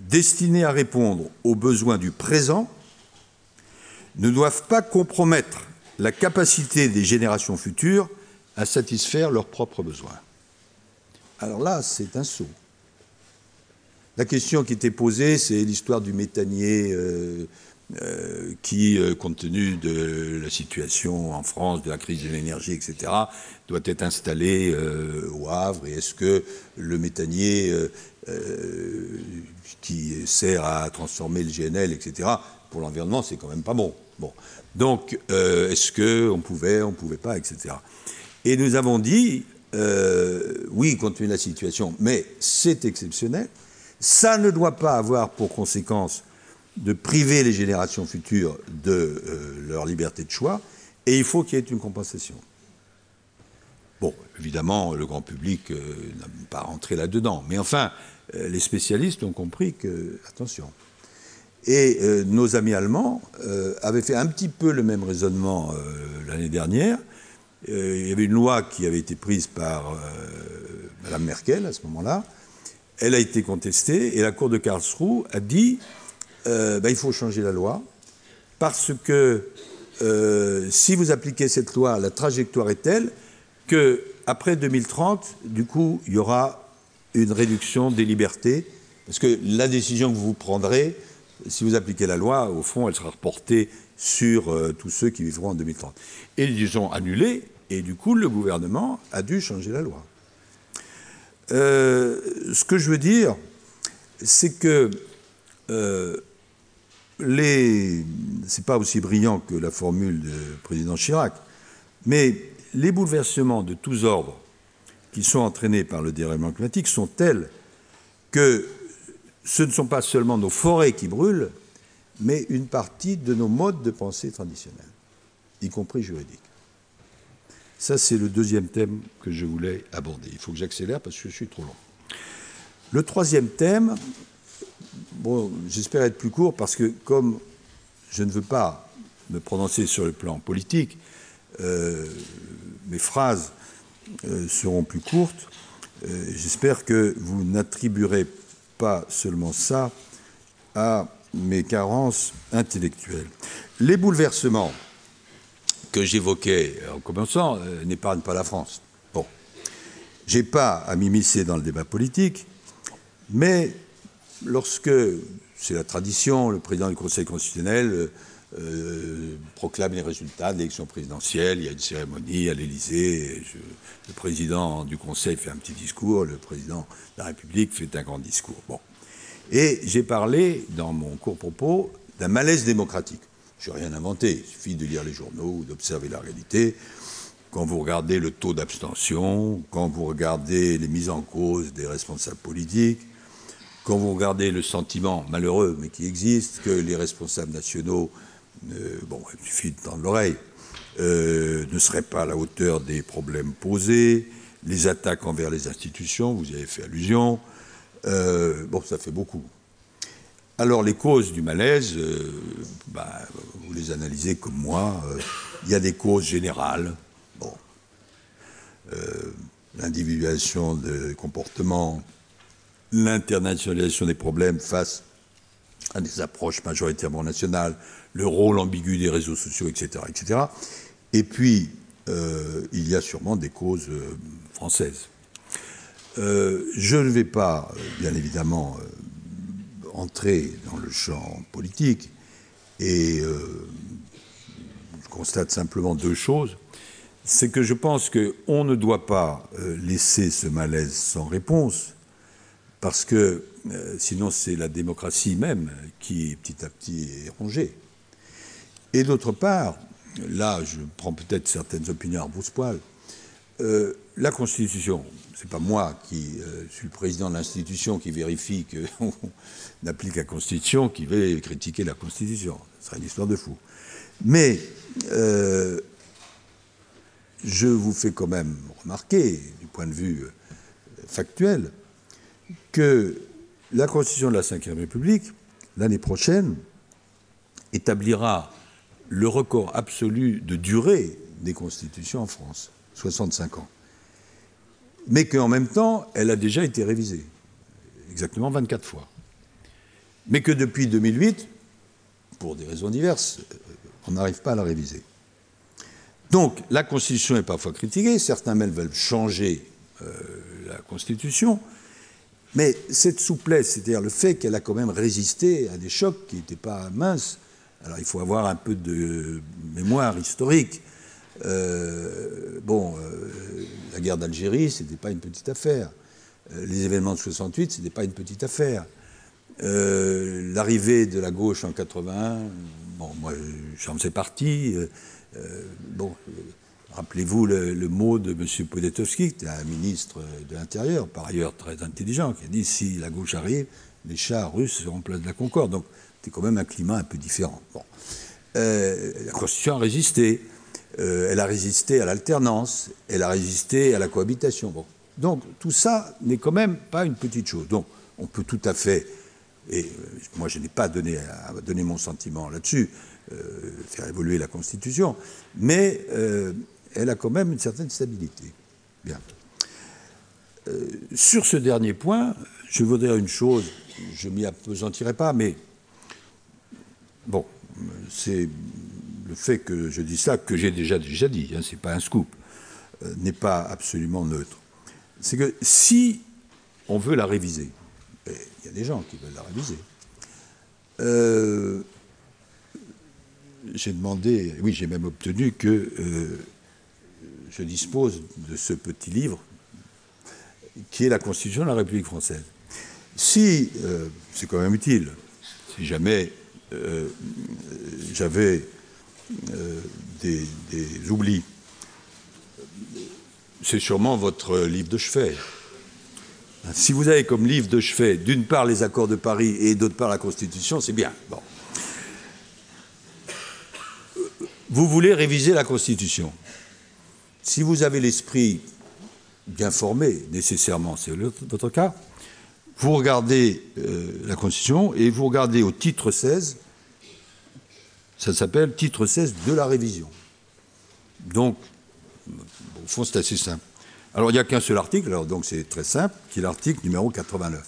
destinés à répondre aux besoins du présent ne doivent pas compromettre la capacité des générations futures à satisfaire leurs propres besoins. Alors là, c'est un saut. La question qui était posée, c'est l'histoire du méthanier euh, euh, qui, euh, compte tenu de la situation en France, de la crise de l'énergie, etc., doit être installé au Havre. Et est-ce que le méthanier qui sert à transformer le GNL, etc., pour l'environnement, c'est quand même pas bon. Bon. Donc, est-ce qu'on pouvait, on ne pouvait pas, etc. Et nous avons dit, oui, compte tenu de la situation, mais c'est exceptionnel. Ça ne doit pas avoir pour conséquence de priver les générations futures de euh, leur liberté de choix, et il faut qu'il y ait une compensation. Évidemment, le grand public euh, n'a pas rentré là-dedans, mais enfin, euh, les spécialistes ont compris que, attention. Et nos amis allemands avaient fait un petit peu le même raisonnement l'année dernière. il y avait une loi qui avait été prise par Mme Merkel à ce moment-là, elle a été contestée et la Cour de Karlsruhe a dit euh, ben, il faut changer la loi parce que euh, si vous appliquez cette loi, la trajectoire est telle que après 2030, du coup, il y aura une réduction des libertés parce que la décision que vous prendrez, si vous appliquez la loi, au fond, elle sera reportée sur euh, tous ceux qui vivront en 2030. Et ils ont annulé, et du coup, le gouvernement a dû changer la loi. Euh, ce que je veux dire, c'est que euh, les. C'est pas aussi brillant que la formule du président Chirac, mais les bouleversements de tous ordres qui sont entraînés par le dérèglement climatique sont tels que ce ne sont pas seulement nos forêts qui brûlent, mais une partie de nos modes de pensée traditionnels, y compris juridiques. Ça, c'est le deuxième thème que je voulais aborder. Il faut que j'accélère parce que je suis trop long. Le troisième thème, j'espère être plus court parce que comme je ne veux pas me prononcer sur le plan politique, euh, mes phrases euh, seront plus courtes. Euh, j'espère que vous n'attribuerez pas seulement ça à mes carences intellectuelles. Les bouleversements que j'évoquais en commençant euh, n'épargne pas la France. Bon, j'ai pas à m'immiscer dans le débat politique, mais lorsque c'est la tradition, le président du Conseil constitutionnel euh, proclame les résultats de l'élection présidentielle, il y a une cérémonie à l'Élysée, le président du Conseil fait un petit discours, le président de la République fait un grand discours. Bon. Et j'ai parlé dans mon court propos d'un malaise démocratique. Je n'ai rien inventé, il suffit de lire les journaux ou d'observer la réalité. Quand vous regardez le taux d'abstention, quand vous regardez les mises en cause des responsables politiques, quand vous regardez le sentiment malheureux, mais qui existe, que les responsables nationaux, bon, il suffit de tendre l'oreille, euh, ne seraient pas à la hauteur des problèmes posés, les attaques envers les institutions, vous avez fait allusion, euh, bon, ça fait beaucoup. Alors les causes du malaise, euh, bah, vous les analysez comme moi. Il y a des causes générales. Bon. L'individuation des comportements, l'internationalisation des problèmes face à des approches majoritairement nationales, le rôle ambigu des réseaux sociaux, etc. etc. Et puis, il y a sûrement des causes françaises. je ne vais pas, bien évidemment, entrer dans le champ politique et euh, je constate simplement deux choses. C'est que je pense qu'on ne doit pas euh, laisser ce malaise sans réponse, parce que euh, sinon c'est la démocratie même qui petit à petit est rongée. Et d'autre part, là je prends peut-être certaines opinions à brousse-poil, la Constitution, c'est pas moi qui euh, suis le président de l'institution qui vérifie qu'on applique la Constitution, qui va critiquer la Constitution. Ce serait une histoire de fou. Mais euh, je vous fais quand même remarquer, du point de vue euh, factuel, que la Constitution de la Ve République, l'année prochaine, établira le record absolu de durée des constitutions en France, 65 ans. Mais qu'en même temps, elle a déjà été révisée, exactement 24 fois. Mais que depuis 2008, pour des raisons diverses, euh, on n'arrive pas à la réviser. Donc la Constitution est parfois critiquée, certains même veulent changer euh, la Constitution, mais cette souplesse, c'est-à-dire le fait qu'elle a quand même résisté à des chocs qui n'étaient pas minces, alors il faut avoir un peu de mémoire historique. Euh, bon, euh, la guerre d'Algérie, ce n'était pas une petite affaire. Euh, les événements de 68, ce n'était pas une petite affaire. L'arrivée de la gauche en 81, bon, moi j'en faisais partie. bon, Rappelez-vous le, mot de M. Podetowski, qui était un ministre de l'Intérieur, par ailleurs très intelligent, qui a dit si la gauche arrive, les chars russes seront place de la Concorde. Donc c'était quand même un climat un peu différent. Bon. Euh, la Constitution a résisté. Euh, elle a résisté à l'alternance, elle a résisté à la cohabitation. Bon. Donc tout ça n'est quand même pas une petite chose. Donc on peut tout à fait, et euh, moi je n'ai pas donné mon sentiment là-dessus, faire évoluer la Constitution, mais elle a quand même une certaine stabilité. Bien. Sur ce dernier point, je voudrais une chose, je m'y appesantirai pas, mais bon, c'est le fait que je dis ça, que j'ai déjà déjà dit, hein, c'est pas un scoop, euh, n'est pas absolument neutre. C'est que si on veut la réviser, il y a des gens qui veulent la réviser, euh, j'ai demandé, oui, j'ai même obtenu que je dispose de ce petit livre qui est la Constitution de la République française. Si, euh, c'est quand même utile, si jamais euh, j'avais euh, des, oublis, c'est sûrement votre livre de chevet. Si vous avez comme livre de chevet, d'une part les accords de Paris et d'autre part la Constitution, c'est bien. Bon. Vous voulez réviser la Constitution. Si vous avez l'esprit bien formé, nécessairement, c'est votre cas, vous regardez euh, la Constitution et vous regardez au titre 16, ça s'appelle titre 16 de la révision. Donc, au fond, c'est assez simple. Alors, il n'y a qu'un seul article, donc c'est très simple, qui est l'article numéro 89.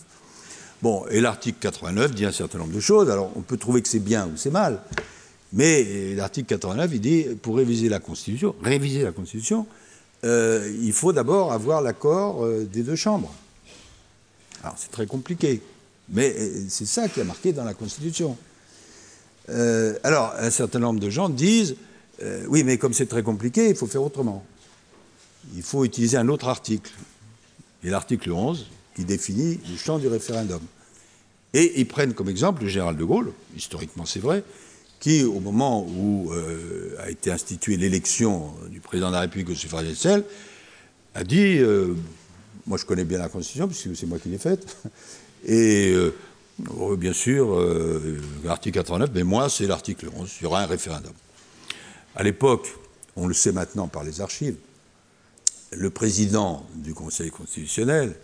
Bon, et l'article 89 dit un certain nombre de choses. Alors, on peut trouver que c'est bien ou c'est mal, mais l'article 89, il dit, pour réviser la Constitution, réviser la Constitution, euh, il faut d'abord avoir l'accord euh, des deux chambres. Alors c'est très compliqué, mais euh, c'est ça qui est marqué dans la Constitution. alors un certain nombre de gens disent, oui, mais comme c'est très compliqué, il faut faire autrement. Il faut utiliser un autre article. Et l'article 11, qui définit le champ du référendum. Et ils prennent comme exemple le général de Gaulle, historiquement c'est vrai, qui, au moment où euh, a été instituée l'élection du président de la République au suffrage universel, a dit euh, Moi, je connais bien la Constitution, puisque c'est moi qui l'ai faite. Et euh, oh, bien sûr, l'article 89, mais moi, c'est l'article 11. Il y aura un référendum. À l'époque, on le sait maintenant par les archives, le président du Conseil constitutionnel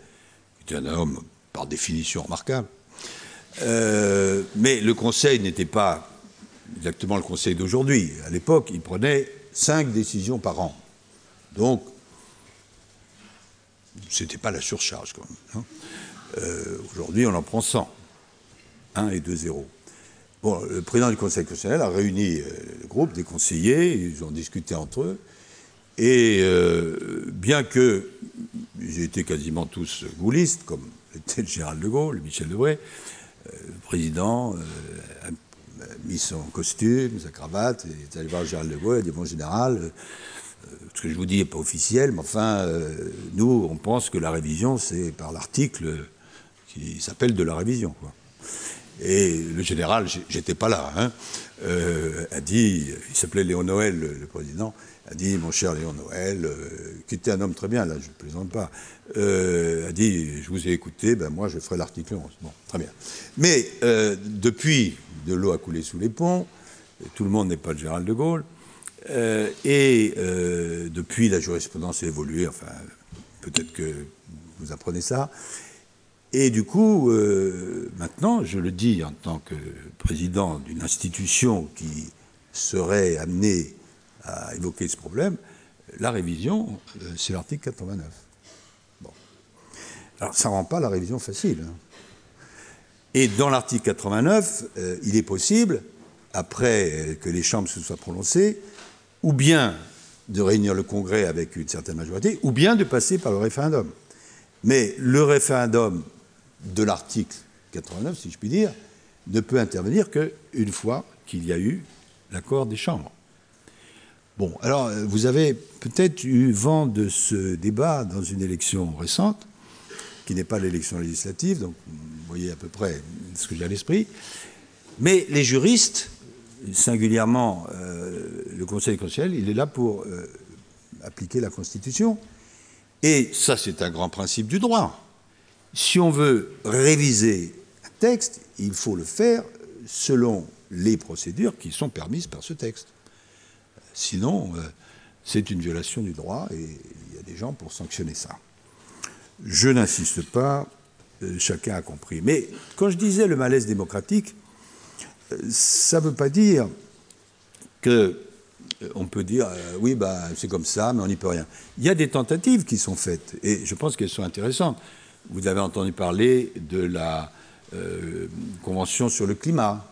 était un homme par définition remarquable, mais le Conseil n'était pas exactement le Conseil d'aujourd'hui. À l'époque, il prenait cinq décisions par an. Donc, ce n'était pas la surcharge quand même. Hein. Euh, aujourd'hui, on en prend 100. 1 et 2 0. Bon, le président du Conseil constitutionnel a réuni euh, le groupe des conseillers, ils ont discuté entre eux, et euh, bien que j'ai été quasiment tous gaullistes, comme était le général de Gaulle, le Michel Debré, le président, mis son costume, sa cravate, et est allé voir Gérald de Gaulle, il a dit Bon, général, ce que je vous dis n'est pas officiel, mais enfin, euh, nous, on pense que la révision, c'est par l'article qui s'appelle de la révision. Et le général, j'étais pas là, hein, euh, a dit, il s'appelait Léon Noël, le, président, a dit, mon cher Léon Noël, qui était un homme très bien, là, je ne plaisante pas, a dit, je vous ai écouté, ben moi, je ferai l'article 11. Bon, très bien. Mais depuis de l'eau a coulé sous les ponts, tout le monde n'est pas le général de Gaulle, euh, et euh, depuis la jurisprudence a évolué, enfin peut-être que vous apprenez ça, Et du coup, euh, maintenant, je le dis en tant que président d'une institution qui serait amenée à évoquer ce problème, la révision, c'est l'article 89. Bon. Alors, ça ne rend pas la révision facile. Hein. Et dans l'article 89, euh, il est possible, après que les chambres se soient prononcées, ou bien de réunir le Congrès avec une certaine majorité, ou bien de passer par le référendum. Mais le référendum de l'article 89, si je puis dire, ne peut intervenir qu'une fois qu'il y a eu l'accord des chambres. Bon, alors vous avez peut-être eu vent de ce débat dans une élection récente, qui n'est pas l'élection législative, donc vous voyez à peu près ce que j'ai à l'esprit. Mais les juristes, singulièrement euh, le Conseil constitutionnel, il est là pour euh, appliquer la Constitution. Et ça, c'est un grand principe du droit. Si on veut réviser un texte, il faut le faire selon les procédures qui sont permises par ce texte. Sinon, euh, c'est une violation du droit et il y a des gens pour sanctionner ça. Je n'insiste pas, chacun a compris. Mais quand je disais le malaise démocratique, ça ne veut pas dire que on peut dire oui, bah, c'est comme ça, mais on n'y peut rien. Il y a des tentatives qui sont faites et je pense qu'elles sont intéressantes. Vous avez entendu parler de la Convention sur le climat.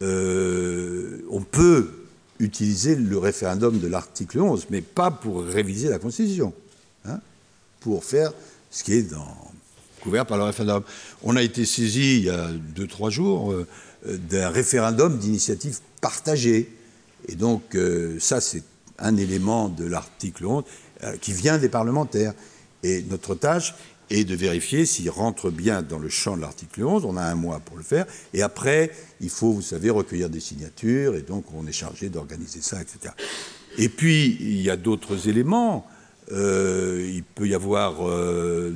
on peut utiliser le référendum de l'article 11, mais pas pour réviser la Constitution, hein, pour faire ce qui est dans, couvert par le référendum. On a été saisi il y a deux, trois jours euh, d'un référendum d'initiative partagée. Et donc, euh, ça, c'est un élément de l'article 11 euh, qui vient des parlementaires. Et notre tâche, et de vérifier s'il rentre bien dans le champ de l'article 11. On a un mois pour le faire. Et après, il faut, vous savez, recueillir des signatures, et donc on est chargé d'organiser ça, etc. Et puis, il y a d'autres éléments. Euh, il peut y avoir euh,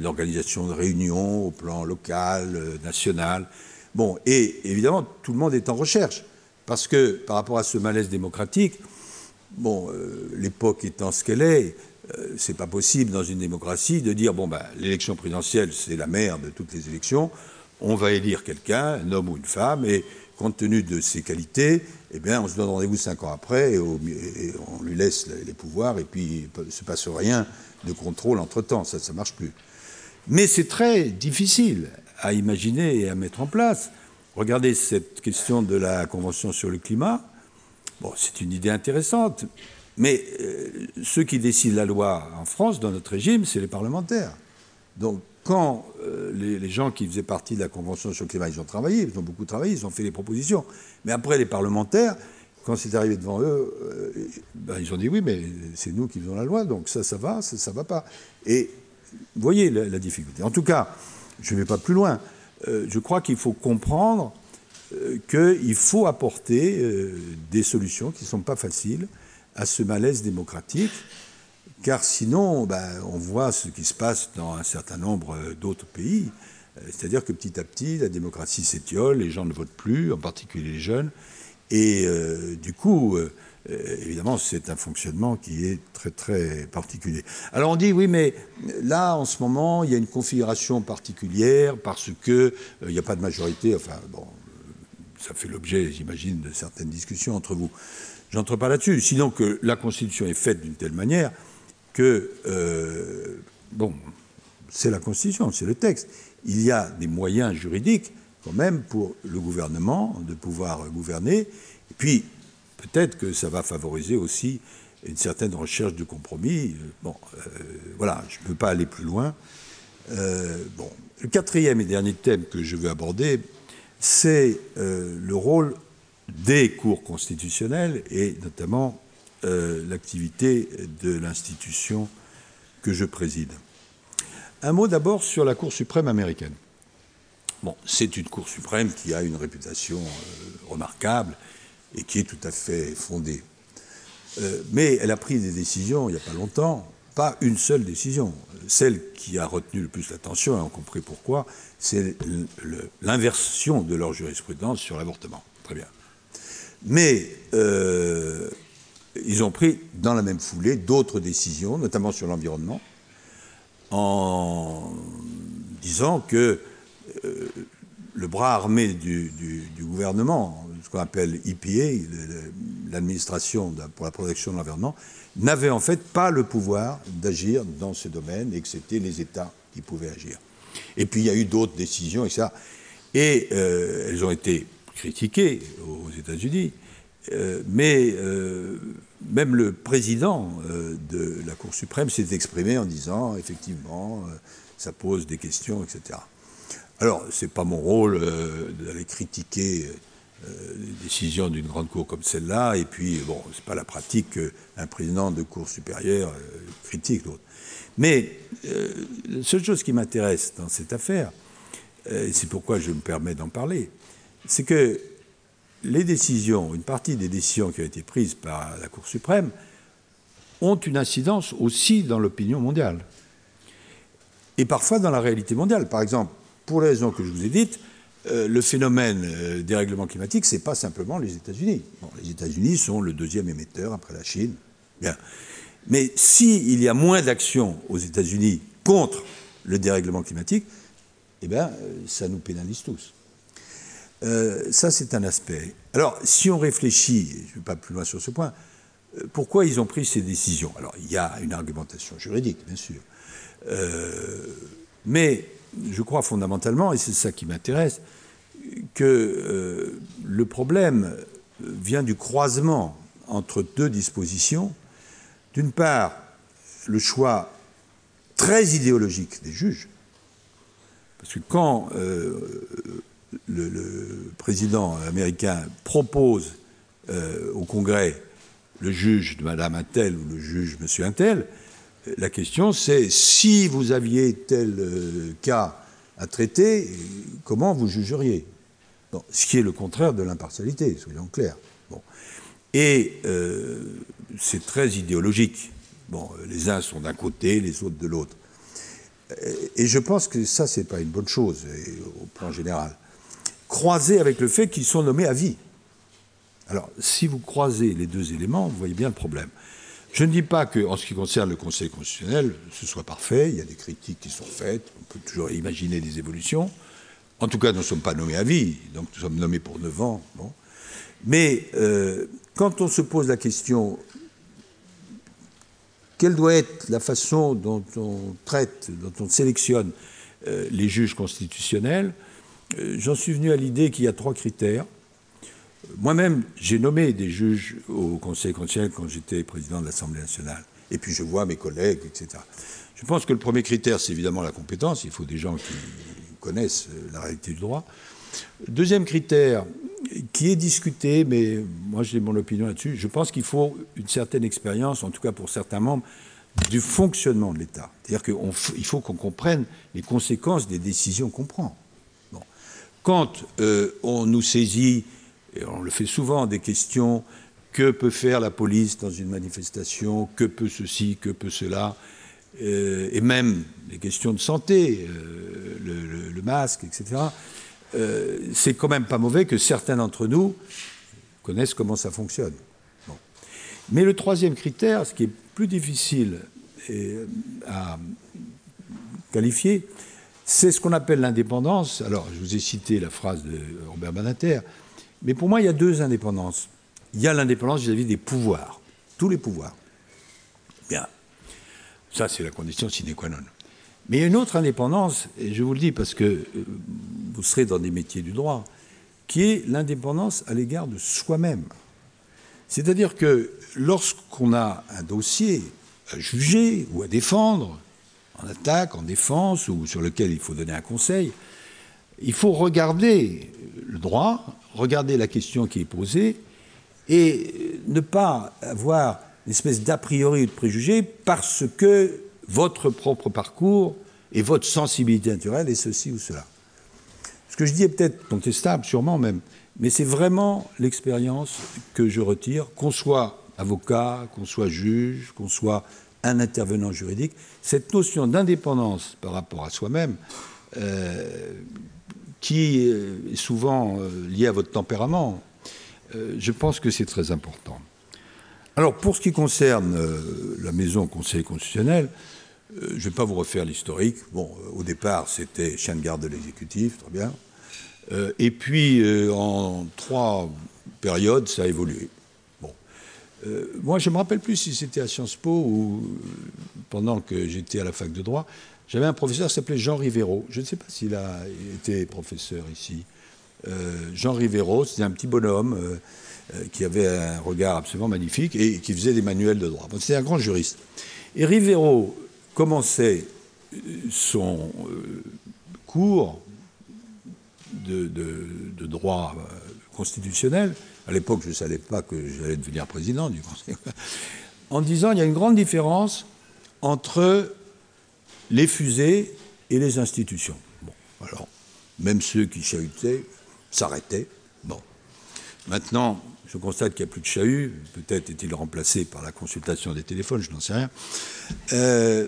l'organisation de réunions au plan local, national. Bon, et évidemment, tout le monde est en recherche. Parce que par rapport à ce malaise démocratique, bon, l'époque étant ce qu'elle est, euh, c'est pas possible dans une démocratie de dire bon ben l'élection présidentielle c'est la mère de toutes les élections, on va élire quelqu'un, un homme ou une femme, et compte tenu de ses qualités, eh bien on se donne rendez-vous cinq ans après et, on lui laisse les pouvoirs et puis il ne se passe rien de contrôle entre temps, ça ne marche plus. Mais c'est très difficile à imaginer et à mettre en place. Regardez cette question de la Convention sur le climat. Bon, c'est une idée intéressante, mais euh, ceux qui décident la loi en France, dans notre régime, c'est les parlementaires. Donc quand euh, les, gens qui faisaient partie de la Convention sur le climat, ils ont travaillé, ils ont beaucoup travaillé, ils ont fait des propositions. Mais après, les parlementaires, quand c'est arrivé devant eux, euh, ben, ils ont dit oui, mais c'est nous qui faisons la loi, donc ça, ça va, ça, ça va pas. Et vous voyez la, la difficulté. En tout cas, je ne vais pas plus loin. je crois qu'il faut comprendre qu'il faut apporter des solutions qui ne sont pas faciles à ce malaise démocratique, car sinon, ben, on voit ce qui se passe dans un certain nombre d'autres pays. Euh, c'est-à-dire que petit à petit, la démocratie s'étiole, les gens ne votent plus, en particulier les jeunes. Et euh, du coup, euh, évidemment, c'est un fonctionnement qui est très très particulier. Alors on dit oui, mais là, en ce moment, il y a une configuration particulière parce qu'il n'y a pas de majorité. Enfin, bon, ça fait l'objet, j'imagine, de certaines discussions entre vous. J'entre pas là-dessus. Sinon que la Constitution est faite d'une telle manière que, euh, bon, c'est la Constitution, c'est le texte. Il y a des moyens juridiques quand même pour le gouvernement de pouvoir gouverner. Puis, peut-être que ça va favoriser aussi une certaine recherche de compromis. Bon, euh, voilà, je ne peux pas aller plus loin. Euh, bon, le quatrième et dernier thème que je veux aborder, c'est le rôle des cours constitutionnels et notamment euh, l'activité de l'institution que je préside. Un mot d'abord sur la Cour suprême américaine. Bon, c'est une Cour suprême qui a une réputation euh, remarquable et qui est tout à fait fondée. Euh, mais elle a pris des décisions il n'y a pas longtemps, pas une seule décision. Celle qui a retenu le plus l'attention, et on compris pourquoi, c'est l'inversion de leur jurisprudence sur l'avortement. Très bien. Mais euh, ils ont pris dans la même foulée d'autres décisions, notamment sur l'environnement, en disant que le bras armé du, gouvernement, ce qu'on appelle EPA, l'administration pour la protection de l'environnement, n'avait en fait pas le pouvoir d'agir dans ce domaine et que c'était les États qui pouvaient agir. Et puis il y a eu d'autres décisions et ça. Et euh, elles ont été critiquées aux États-Unis, euh, mais euh, même le président de la Cour suprême s'est exprimé en disant effectivement, ça pose des questions, etc. Alors, ce n'est pas mon rôle d'aller critiquer les décisions d'une grande cour comme celle-là, et puis, bon, ce n'est pas la pratique qu'un président de cour supérieure critique l'autre. Mais la seule chose qui m'intéresse dans cette affaire, euh, et c'est pourquoi je me permets d'en parler, c'est que les décisions, une partie des décisions qui ont été prises par la Cour suprême, ont une incidence aussi dans l'opinion mondiale. Et parfois dans la réalité mondiale. Par exemple, pour les raisons que je vous ai dites, euh, le phénomène euh, des règlements climatiques, ce n'est pas simplement les États-Unis. les États-Unis sont le deuxième émetteur après la Chine. Bien. Mais s'il y a moins d'actions aux États-Unis contre le dérèglement climatique, eh bien, ça nous pénalise tous. Euh, ça, c'est un aspect. Alors, si on réfléchit, je ne vais pas plus loin sur ce point, euh, pourquoi ils ont pris ces décisions? Alors, il y a une argumentation juridique, bien sûr. Euh, mais je crois fondamentalement, et c'est ça qui m'intéresse, que le problème vient du croisement entre deux dispositions. D'une part, le choix très idéologique des juges, parce que quand euh, le, président américain propose euh, au Congrès le juge de Madame Intel ou le juge Monsieur Intel, la question c'est si vous aviez tel euh, cas à traiter, comment vous jugeriez? Ce qui est le contraire de l'impartialité, soyons clairs. Et c'est très idéologique. Les uns sont d'un côté, les autres de l'autre. Et je pense que ça, c'est pas une bonne chose au plan général. Croisé avec le fait qu'ils sont nommés à vie. Alors, si vous croisez les deux éléments, vous voyez bien le problème. Je ne dis pas qu'en ce qui concerne le Conseil constitutionnel, ce soit parfait. Il y a des critiques qui sont faites. On peut toujours imaginer des évolutions. En tout cas, nous ne sommes pas nommés à vie. Donc, nous sommes nommés pour 9 ans. Mais euh, quand on se pose la question quelle doit être la façon dont on traite, dont on sélectionne euh, les juges constitutionnels euh, J'en suis venu à l'idée qu'il y a trois critères. Moi-même, j'ai nommé des juges au Conseil constitutionnel quand j'étais président de l'Assemblée nationale. Et puis je vois mes collègues, etc. Je pense que le premier critère, c'est évidemment la compétence. Il faut des gens qui connaissent euh, la réalité du droit. Deuxième critère, qui est discuté, mais moi j'ai mon opinion là-dessus, je pense qu'il faut une certaine expérience, en tout cas pour certains membres, du fonctionnement de l'État. C'est-à-dire qu'il faut qu'on comprenne les conséquences des décisions qu'on prend. Quand euh, on nous saisit, et on le fait souvent, des questions que peut faire la police dans une manifestation, que peut ceci, que peut cela, euh, et même les questions de santé, euh, le, masque, etc., euh, c'est quand même pas mauvais que certains d'entre nous connaissent comment ça fonctionne. Mais le troisième critère, ce qui est plus difficile à qualifier, c'est ce qu'on appelle l'indépendance. Alors, je vous ai cité la phrase de Robert Banater, mais pour moi, il y a deux indépendances. Il y a l'indépendance vis-à-vis des pouvoirs, tous les pouvoirs. Bien. Ça, c'est la condition sine qua non. Mais il y a une autre indépendance, et je vous le dis parce que euh, vous serez dans des métiers du droit, qui est l'indépendance à l'égard de soi-même. C'est-à-dire que lorsqu'on a un dossier à juger ou à défendre, en attaque, en défense, ou sur lequel il faut donner un conseil, il faut regarder le droit, regarder la question qui est posée, et ne pas avoir une espèce d'a priori ou de préjugé parce que votre propre parcours et votre sensibilité naturelle est ceci ou cela. Ce que je dis est peut-être contestable, sûrement même, mais c'est vraiment l'expérience que je retire, qu'on soit avocat, qu'on soit juge, qu'on soit un intervenant juridique, cette notion d'indépendance par rapport à soi-même, euh, qui est souvent euh, liée à votre tempérament, euh, je pense que c'est très important. Alors, pour ce qui concerne la maison Conseil constitutionnel, Euh, je ne vais pas vous refaire l'historique. Bon, euh, au départ, c'était chien de garde de l'exécutif, très bien. Euh, et puis, en trois périodes, ça a évolué. Bon. moi, je ne me rappelle plus si c'était à Sciences Po ou pendant que j'étais à la fac de droit. J'avais un professeur qui s'appelait Jean Rivero. Je ne sais pas s'il a été professeur ici. Jean Rivero, c'était un petit bonhomme qui avait un regard absolument magnifique et qui faisait des manuels de droit. C'était un grand juriste. Et Rivero commençait son euh, cours de, droit euh, constitutionnel, à l'époque je ne savais pas que j'allais devenir président du Conseil, en disant il y a une grande différence entre les fusées et les institutions. Bon, alors, même ceux qui chahutaient s'arrêtaient. Bon. Maintenant, je constate qu'il n'y a plus de chahut. Peut-être est-il remplacé par la consultation des téléphones, je n'en sais rien. Euh,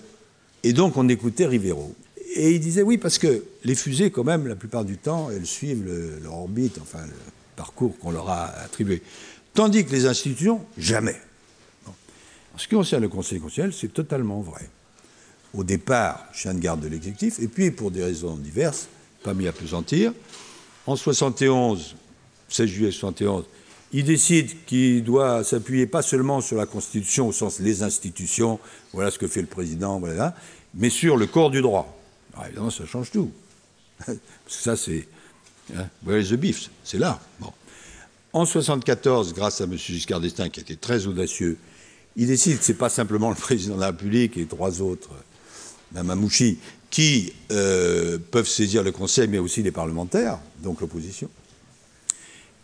et donc, on écoutait Rivero. Et il disait oui, parce que les fusées, quand même, la plupart du temps, elles suivent leur orbite, enfin, le parcours qu'on leur a attribué. Tandis que les institutions, jamais. En ce qui concerne le Conseil constitutionnel, c'est totalement vrai. Au départ, chien de garde de l'exécutif, et puis pour des raisons diverses, pas mis à pesantir. En 71, 16 juillet 71, il décide qu'il doit s'appuyer pas seulement sur la Constitution au sens les institutions, voilà ce que fait le président, voilà, mais sur le corps du droit. Alors évidemment, ça change tout. Parce que ça, c'est. Hein, where the beef C'est là. Bon. En 1974, grâce à M. Giscard d'Estaing, qui était très audacieux, il décide que ce n'est pas simplement le président de la République et trois autres, la Mamouchi, qui euh, peuvent saisir le Conseil, mais aussi les parlementaires, donc l'opposition.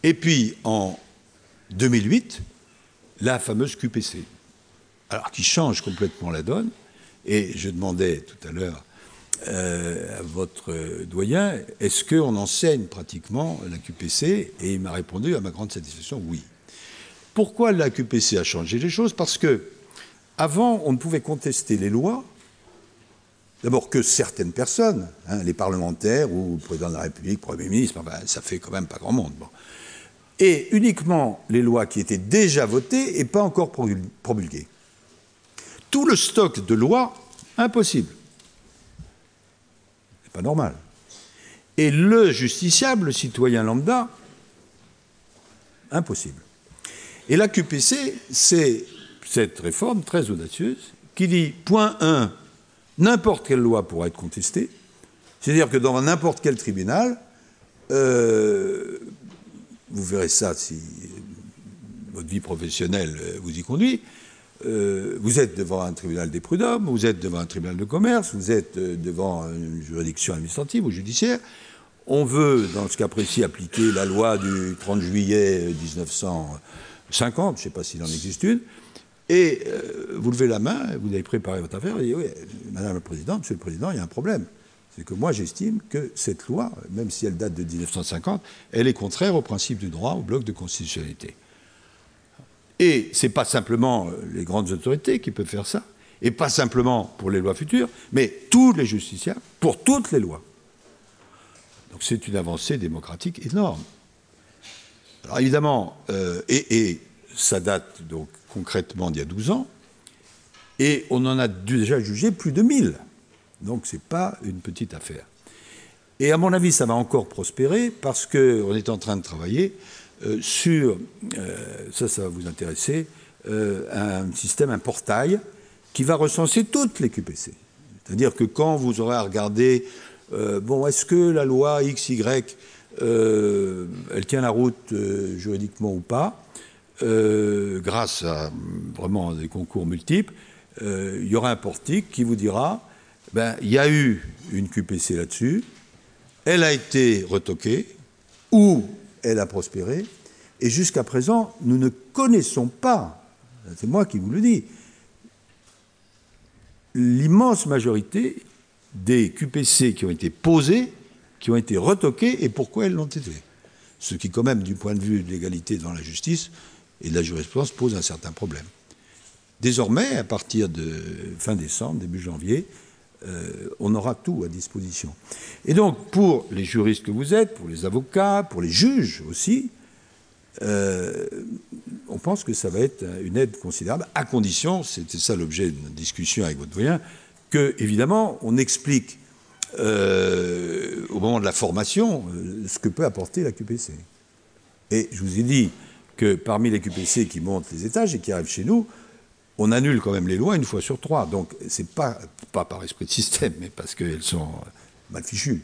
Et puis, en 2008, la fameuse QPC, alors qui change complètement la donne. Et je demandais tout à l'heure euh, à votre doyen, est-ce qu'on enseigne pratiquement la QPC Et il m'a répondu, à ma grande satisfaction, oui. Pourquoi la QPC a changé les choses? Parce que avant, on ne pouvait contester les lois, d'abord que certaines personnes, hein, les parlementaires ou le président de la République, Premier ministre, ça fait quand même pas grand monde. Et uniquement les lois qui étaient déjà votées et pas encore promulguées. Tout le stock de lois, impossible. C'est pas normal. Et le justiciable, le citoyen lambda, impossible. Et la QPC, c'est cette réforme très audacieuse qui dit, point 1, n'importe quelle loi pourra être contestée, c'est-à-dire que dans n'importe quel tribunal, euh, vous verrez ça si votre vie professionnelle euh, vous y conduit. Euh, vous êtes devant un tribunal des prud'hommes, vous êtes devant un tribunal de commerce, vous êtes devant une juridiction administrative ou judiciaire. On veut, dans ce cas précis, appliquer la loi du 30 juillet 1950, je ne sais pas s'il en existe une, et vous levez la main, vous avez préparé votre affaire, et dites, oui, Madame la Présidente, Monsieur le Président, il y a un problème c'est que moi j'estime que cette loi, même si elle date de 1950, elle est contraire au principe du droit, au bloc de constitutionnalité. Et ce n'est pas simplement euh, les grandes autorités qui peuvent faire ça, et pas simplement pour les lois futures, mais tous les justiciables, pour toutes les lois. Donc c'est une avancée démocratique énorme. Alors évidemment, euh, et, ça date donc concrètement d'il y a 12 ans, et on en a déjà jugé plus de 1000. Donc ce n'est pas une petite affaire. Et à mon avis, ça va encore prospérer parce qu'on est en train de travailler euh, sur, euh, ça, ça va vous intéresser, euh, un système, un portail qui va recenser toutes les QPC. C'est-à-dire que quand vous aurez à regarder, bon, est-ce que la loi XY, elle tient la route juridiquement ou pas, grâce à vraiment des concours multiples, il y aura un portique qui vous dira ben, il y a eu une QPC là-dessus, elle a été retoquée, ou elle a prospéré, et jusqu'à présent, nous ne connaissons pas, c'est moi qui vous le dis, l'immense majorité des QPC qui ont été posées, qui ont été retoquées, et pourquoi elles l'ont été. Ce qui, quand même, du point de vue de l'égalité dans la justice et la jurisprudence, pose un certain problème. Désormais, à partir de fin décembre, début janvier, euh, on aura tout à disposition. Et donc, pour les juristes que vous êtes, pour les avocats, pour les juges aussi, euh, on pense que ça va être une aide considérable, à condition, c'était ça l'objet de notre discussion avec votre doyen, que, évidemment, on explique euh, au moment de la formation ce que peut apporter la QPC. Et je vous ai dit que parmi les QPC qui montent les étages et qui arrivent chez nous, on annule quand même les lois une fois sur trois. Donc, c'est pas, pas par esprit de système, mais parce qu'elles sont mal fichues.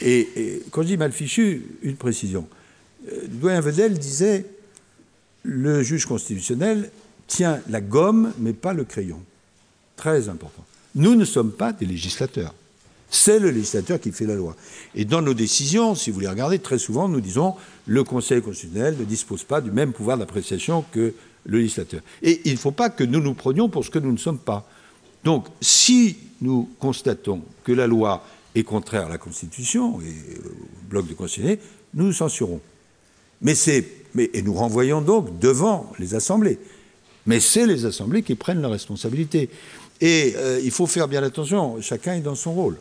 Et, quand je dis mal fichues, une précision. Euh, Doyen Vedel disait le juge constitutionnel tient la gomme, mais pas le crayon. Très important. Nous ne sommes pas des législateurs. C'est le législateur qui fait la loi. Et dans nos décisions, si vous les regardez, très souvent, nous disons le Conseil constitutionnel ne dispose pas du même pouvoir d'appréciation que le législateur. Et il ne faut pas que nous nous prenions pour ce que nous ne sommes pas. Donc, si nous constatons que la loi est contraire à la Constitution et au bloc de constitutionnel, nous nous censurons. Mais c'est, et nous renvoyons donc devant les assemblées. Mais c'est les assemblées qui prennent la responsabilité. Et euh, il faut faire bien attention, chacun est dans son rôle.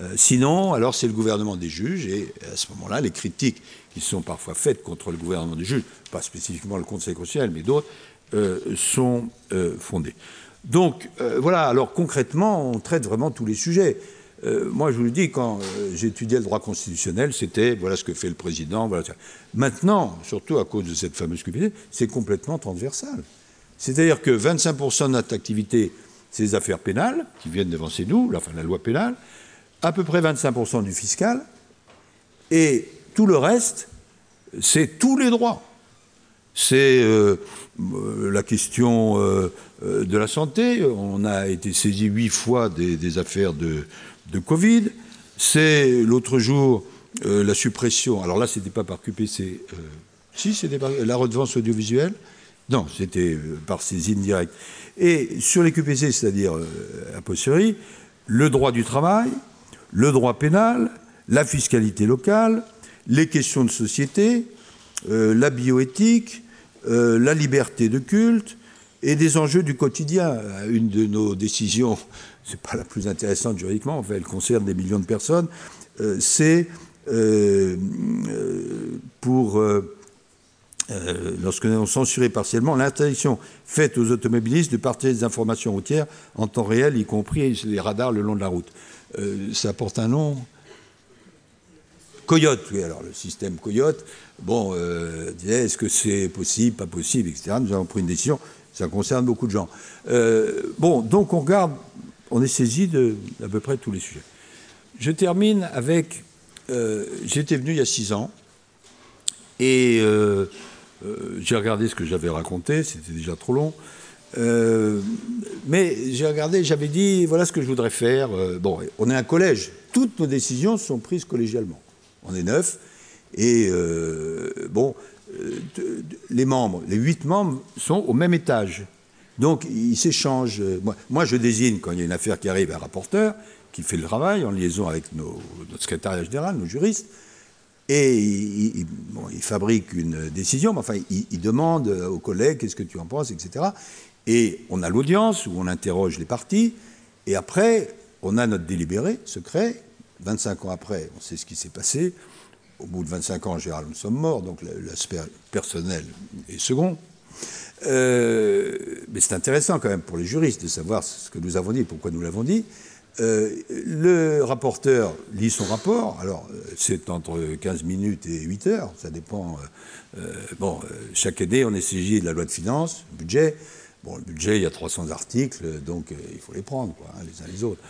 Euh, sinon, alors c'est le gouvernement des juges, et à ce moment-là, les critiques qui sont parfois faites contre le gouvernement des juges, pas spécifiquement le Conseil constitutionnel, mais d'autres, euh, sont euh, fondées. Donc voilà, alors concrètement, on traite vraiment tous les sujets. moi, je vous le dis, quand j'étudiais le droit constitutionnel, c'était voilà ce que fait le président. Voilà. Maintenant, surtout à cause de cette fameuse QPD, c'est complètement transversal. C'est-à-dire que 25% de notre activité, c'est les affaires pénales qui viennent devant nous, enfin la loi pénale à peu près 25% du fiscal, et tout le reste, c'est tous les droits. C'est euh, euh, la question euh, de la santé. On a été saisi huit fois des, affaires de, Covid. C'est l'autre jour la suppression. Alors là, c'était pas par QPC. si, c'était par la redevance audiovisuelle. Non, c'était par saisine directe. Et sur les QPC, c'est-à-dire a posteriori, le droit du travail, le droit pénal, la fiscalité locale, les questions de société, euh, la bioéthique, euh, la liberté de culte et des enjeux du quotidien. Une de nos décisions, c'est pas la plus intéressante juridiquement, enfin elle concerne des millions de personnes, euh, c'est pour lorsque nous avons censuré partiellement l'interdiction faite aux automobilistes de partager des informations routières en temps réel, y compris les radars le long de la route. Euh, ça porte un nom. Coyote, oui, alors le système Coyote, bon, euh, est-ce que c'est possible, pas possible, etc. Nous avons pris une décision, ça concerne beaucoup de gens. Euh, bon, donc on regarde, on est saisi de à peu près tous les sujets. Je termine avec, j'étais venu il y a six ans, et j'ai regardé ce que j'avais raconté, c'était déjà trop long. Euh, mais j'ai regardé, j'avais dit, voilà ce que je voudrais faire. Euh, bon, on est un collège. Toutes nos décisions sont prises collégialement. On est neuf. Et euh, bon, les membres, les huit membres sont au même étage. Donc, ils s'échangent. Moi, je désigne, quand il y a une affaire qui arrive, un rapporteur qui fait le travail en liaison avec notre secrétariat général, nos juristes. Et il, fabrique une décision, mais enfin, il, il demande aux collègues qu'est-ce que tu en penses, etc. Et on a l'audience où on interroge les parties, et après, on a notre délibéré secret. 25 ans après, on sait ce qui s'est passé. Au bout de 25 ans, en général, nous sommes morts, donc l'aspect personnel est second. Euh, mais c'est intéressant quand même pour les juristes de savoir ce que nous avons dit pourquoi nous l'avons dit. Euh, le rapporteur lit son rapport, alors euh, c'est entre 15 minutes et 8 heures, ça dépend. bon, chaque année, on est saisi de la loi de finances, budget. Bon, le budget, il y a 300 articles, donc euh, il faut les prendre, hein, les uns les autres.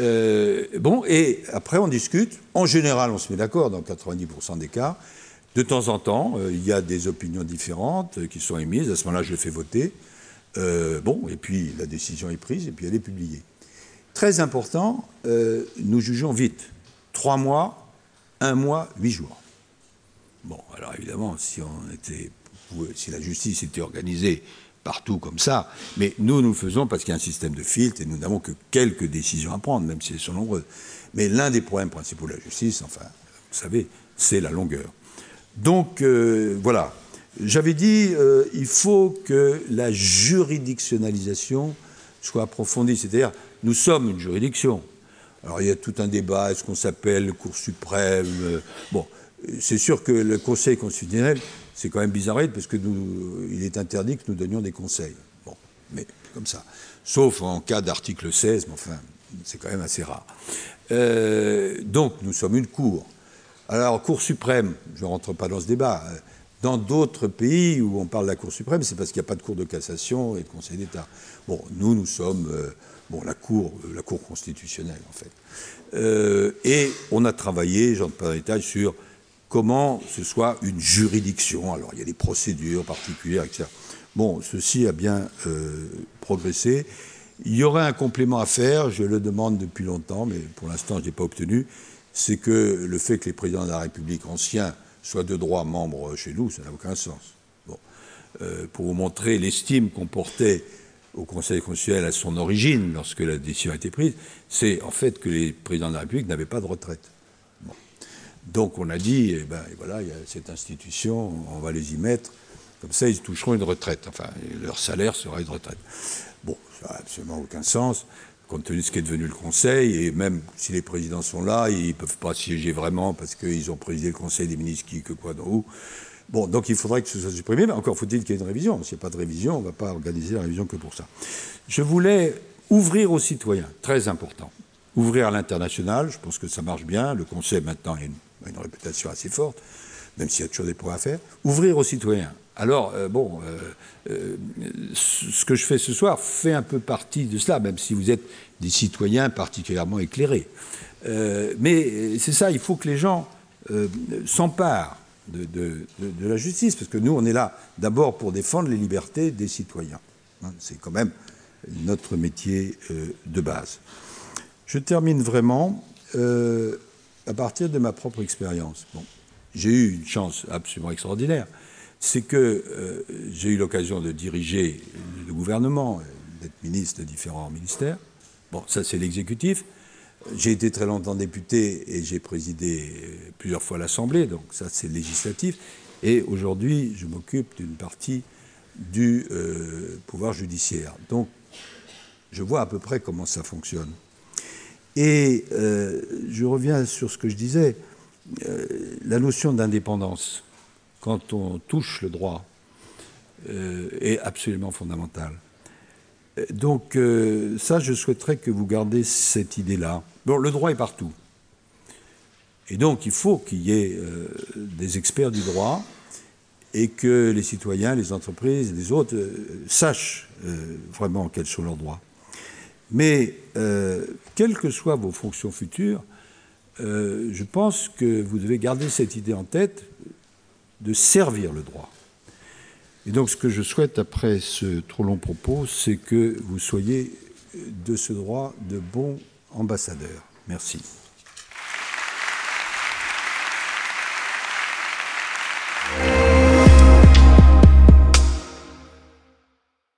Euh, bon, et après, on discute. En général, on se met d'accord dans 90% des cas. De temps en temps, euh, il y a des opinions différentes qui sont émises. À ce moment-là, je fais voter. bon, et puis la décision est prise et puis elle est publiée. Très important, nous jugeons vite. Trois mois, un mois, huit jours. Bon, alors évidemment, si la justice était organisée partout comme ça. Mais nous, nous le faisons parce qu'il y a un système de filtres et nous n'avons que quelques décisions à prendre, même si elles sont nombreuses. Mais l'un des problèmes principaux de la justice, enfin, vous savez, c'est la longueur. Donc, euh, voilà. J'avais dit, euh, il faut que la juridictionnalisation soit approfondie. C'est-à-dire, nous sommes une juridiction. Alors, il y a tout un débat, est-ce qu'on s'appelle Cour suprême euh, Bon, c'est sûr que le Conseil constitutionnel c'est quand même bizarre parce que nous, il est interdit que nous donnions des conseils. Bon, mais comme ça. Sauf en cas d'article 16, mais enfin, c'est quand même assez rare. Euh, donc, nous sommes une cour. Alors, Cour suprême, je ne rentre pas dans ce débat. Dans d'autres pays où on parle de la Cour suprême, c'est parce qu'il n'y a pas de Cour de cassation et de Conseil d'État. Bon, nous, nous sommes euh, bon, la, cour, la Cour constitutionnelle, en fait. Euh, et on a travaillé, j'en pas détail, sur comment ce soit une juridiction. Alors, il y a des procédures particulières, etc. Bon, ceci a bien euh, progressé. Il y aurait un complément à faire, je le demande depuis longtemps, mais pour l'instant, je ne l'ai pas obtenu. C'est que le fait que les présidents de la République anciens soient de droit membres chez nous, ça n'a aucun sens. Bon. Euh, pour vous montrer l'estime qu'on portait au Conseil constitutionnel à son origine, lorsque la décision a été prise, c'est en fait que les présidents de la République n'avaient pas de retraite. Donc on a dit, eh ben, voilà, il y a cette institution, on va les y mettre, comme ça ils toucheront une retraite, enfin leur salaire sera une retraite. Bon, ça n'a absolument aucun sens, compte tenu de ce qui est devenu le Conseil, et même si les présidents sont là, ils ne peuvent pas siéger vraiment parce qu'ils ont présidé le Conseil des ministres qui, que quoi, dans où. Bon, donc il faudrait que ce soit supprimé, mais encore faut-il qu'il y ait une révision. S'il n'y a pas de révision, on ne va pas organiser la révision que pour ça. Je voulais ouvrir aux citoyens, très important. Ouvrir à l'international, je pense que ça marche bien. Le Conseil, maintenant, a une, réputation assez forte, même s'il y a toujours des points à faire. Ouvrir aux citoyens. Alors, euh, bon, euh, euh, ce que je fais ce soir fait un peu partie de cela, même si vous êtes des citoyens particulièrement éclairés. mais c'est ça, il faut que les gens s'emparent de, la justice, parce que nous, on est là d'abord pour défendre les libertés des citoyens. Hein, c'est quand même notre métier de base. Je termine vraiment à partir de ma propre expérience. J'ai eu une chance absolument extraordinaire, c'est que euh, j'ai eu l'occasion de diriger le gouvernement, d'être ministre de différents ministères. Bon, ça c'est l'exécutif. J'ai été très longtemps député et j'ai présidé plusieurs fois l'Assemblée, donc ça c'est législatif. Et aujourd'hui, je m'occupe d'une partie du euh, pouvoir judiciaire. Donc, je vois à peu près comment ça fonctionne. Et euh, je reviens sur ce que je disais, euh, la notion d'indépendance, quand on touche le droit, est absolument fondamentale. Donc ça, je souhaiterais que vous gardiez cette idée-là. Bon, le droit est partout. Et donc, il faut qu'il y ait euh, des experts du droit et que les citoyens, les entreprises, les autres euh, sachent euh, vraiment quels sont leurs droits. Mais, quelles que soient vos fonctions futures, je pense que vous devez garder cette idée en tête de servir le droit. Et donc, ce que je souhaite après ce trop long propos, c'est que vous soyez de ce droit de bons ambassadeur. Merci.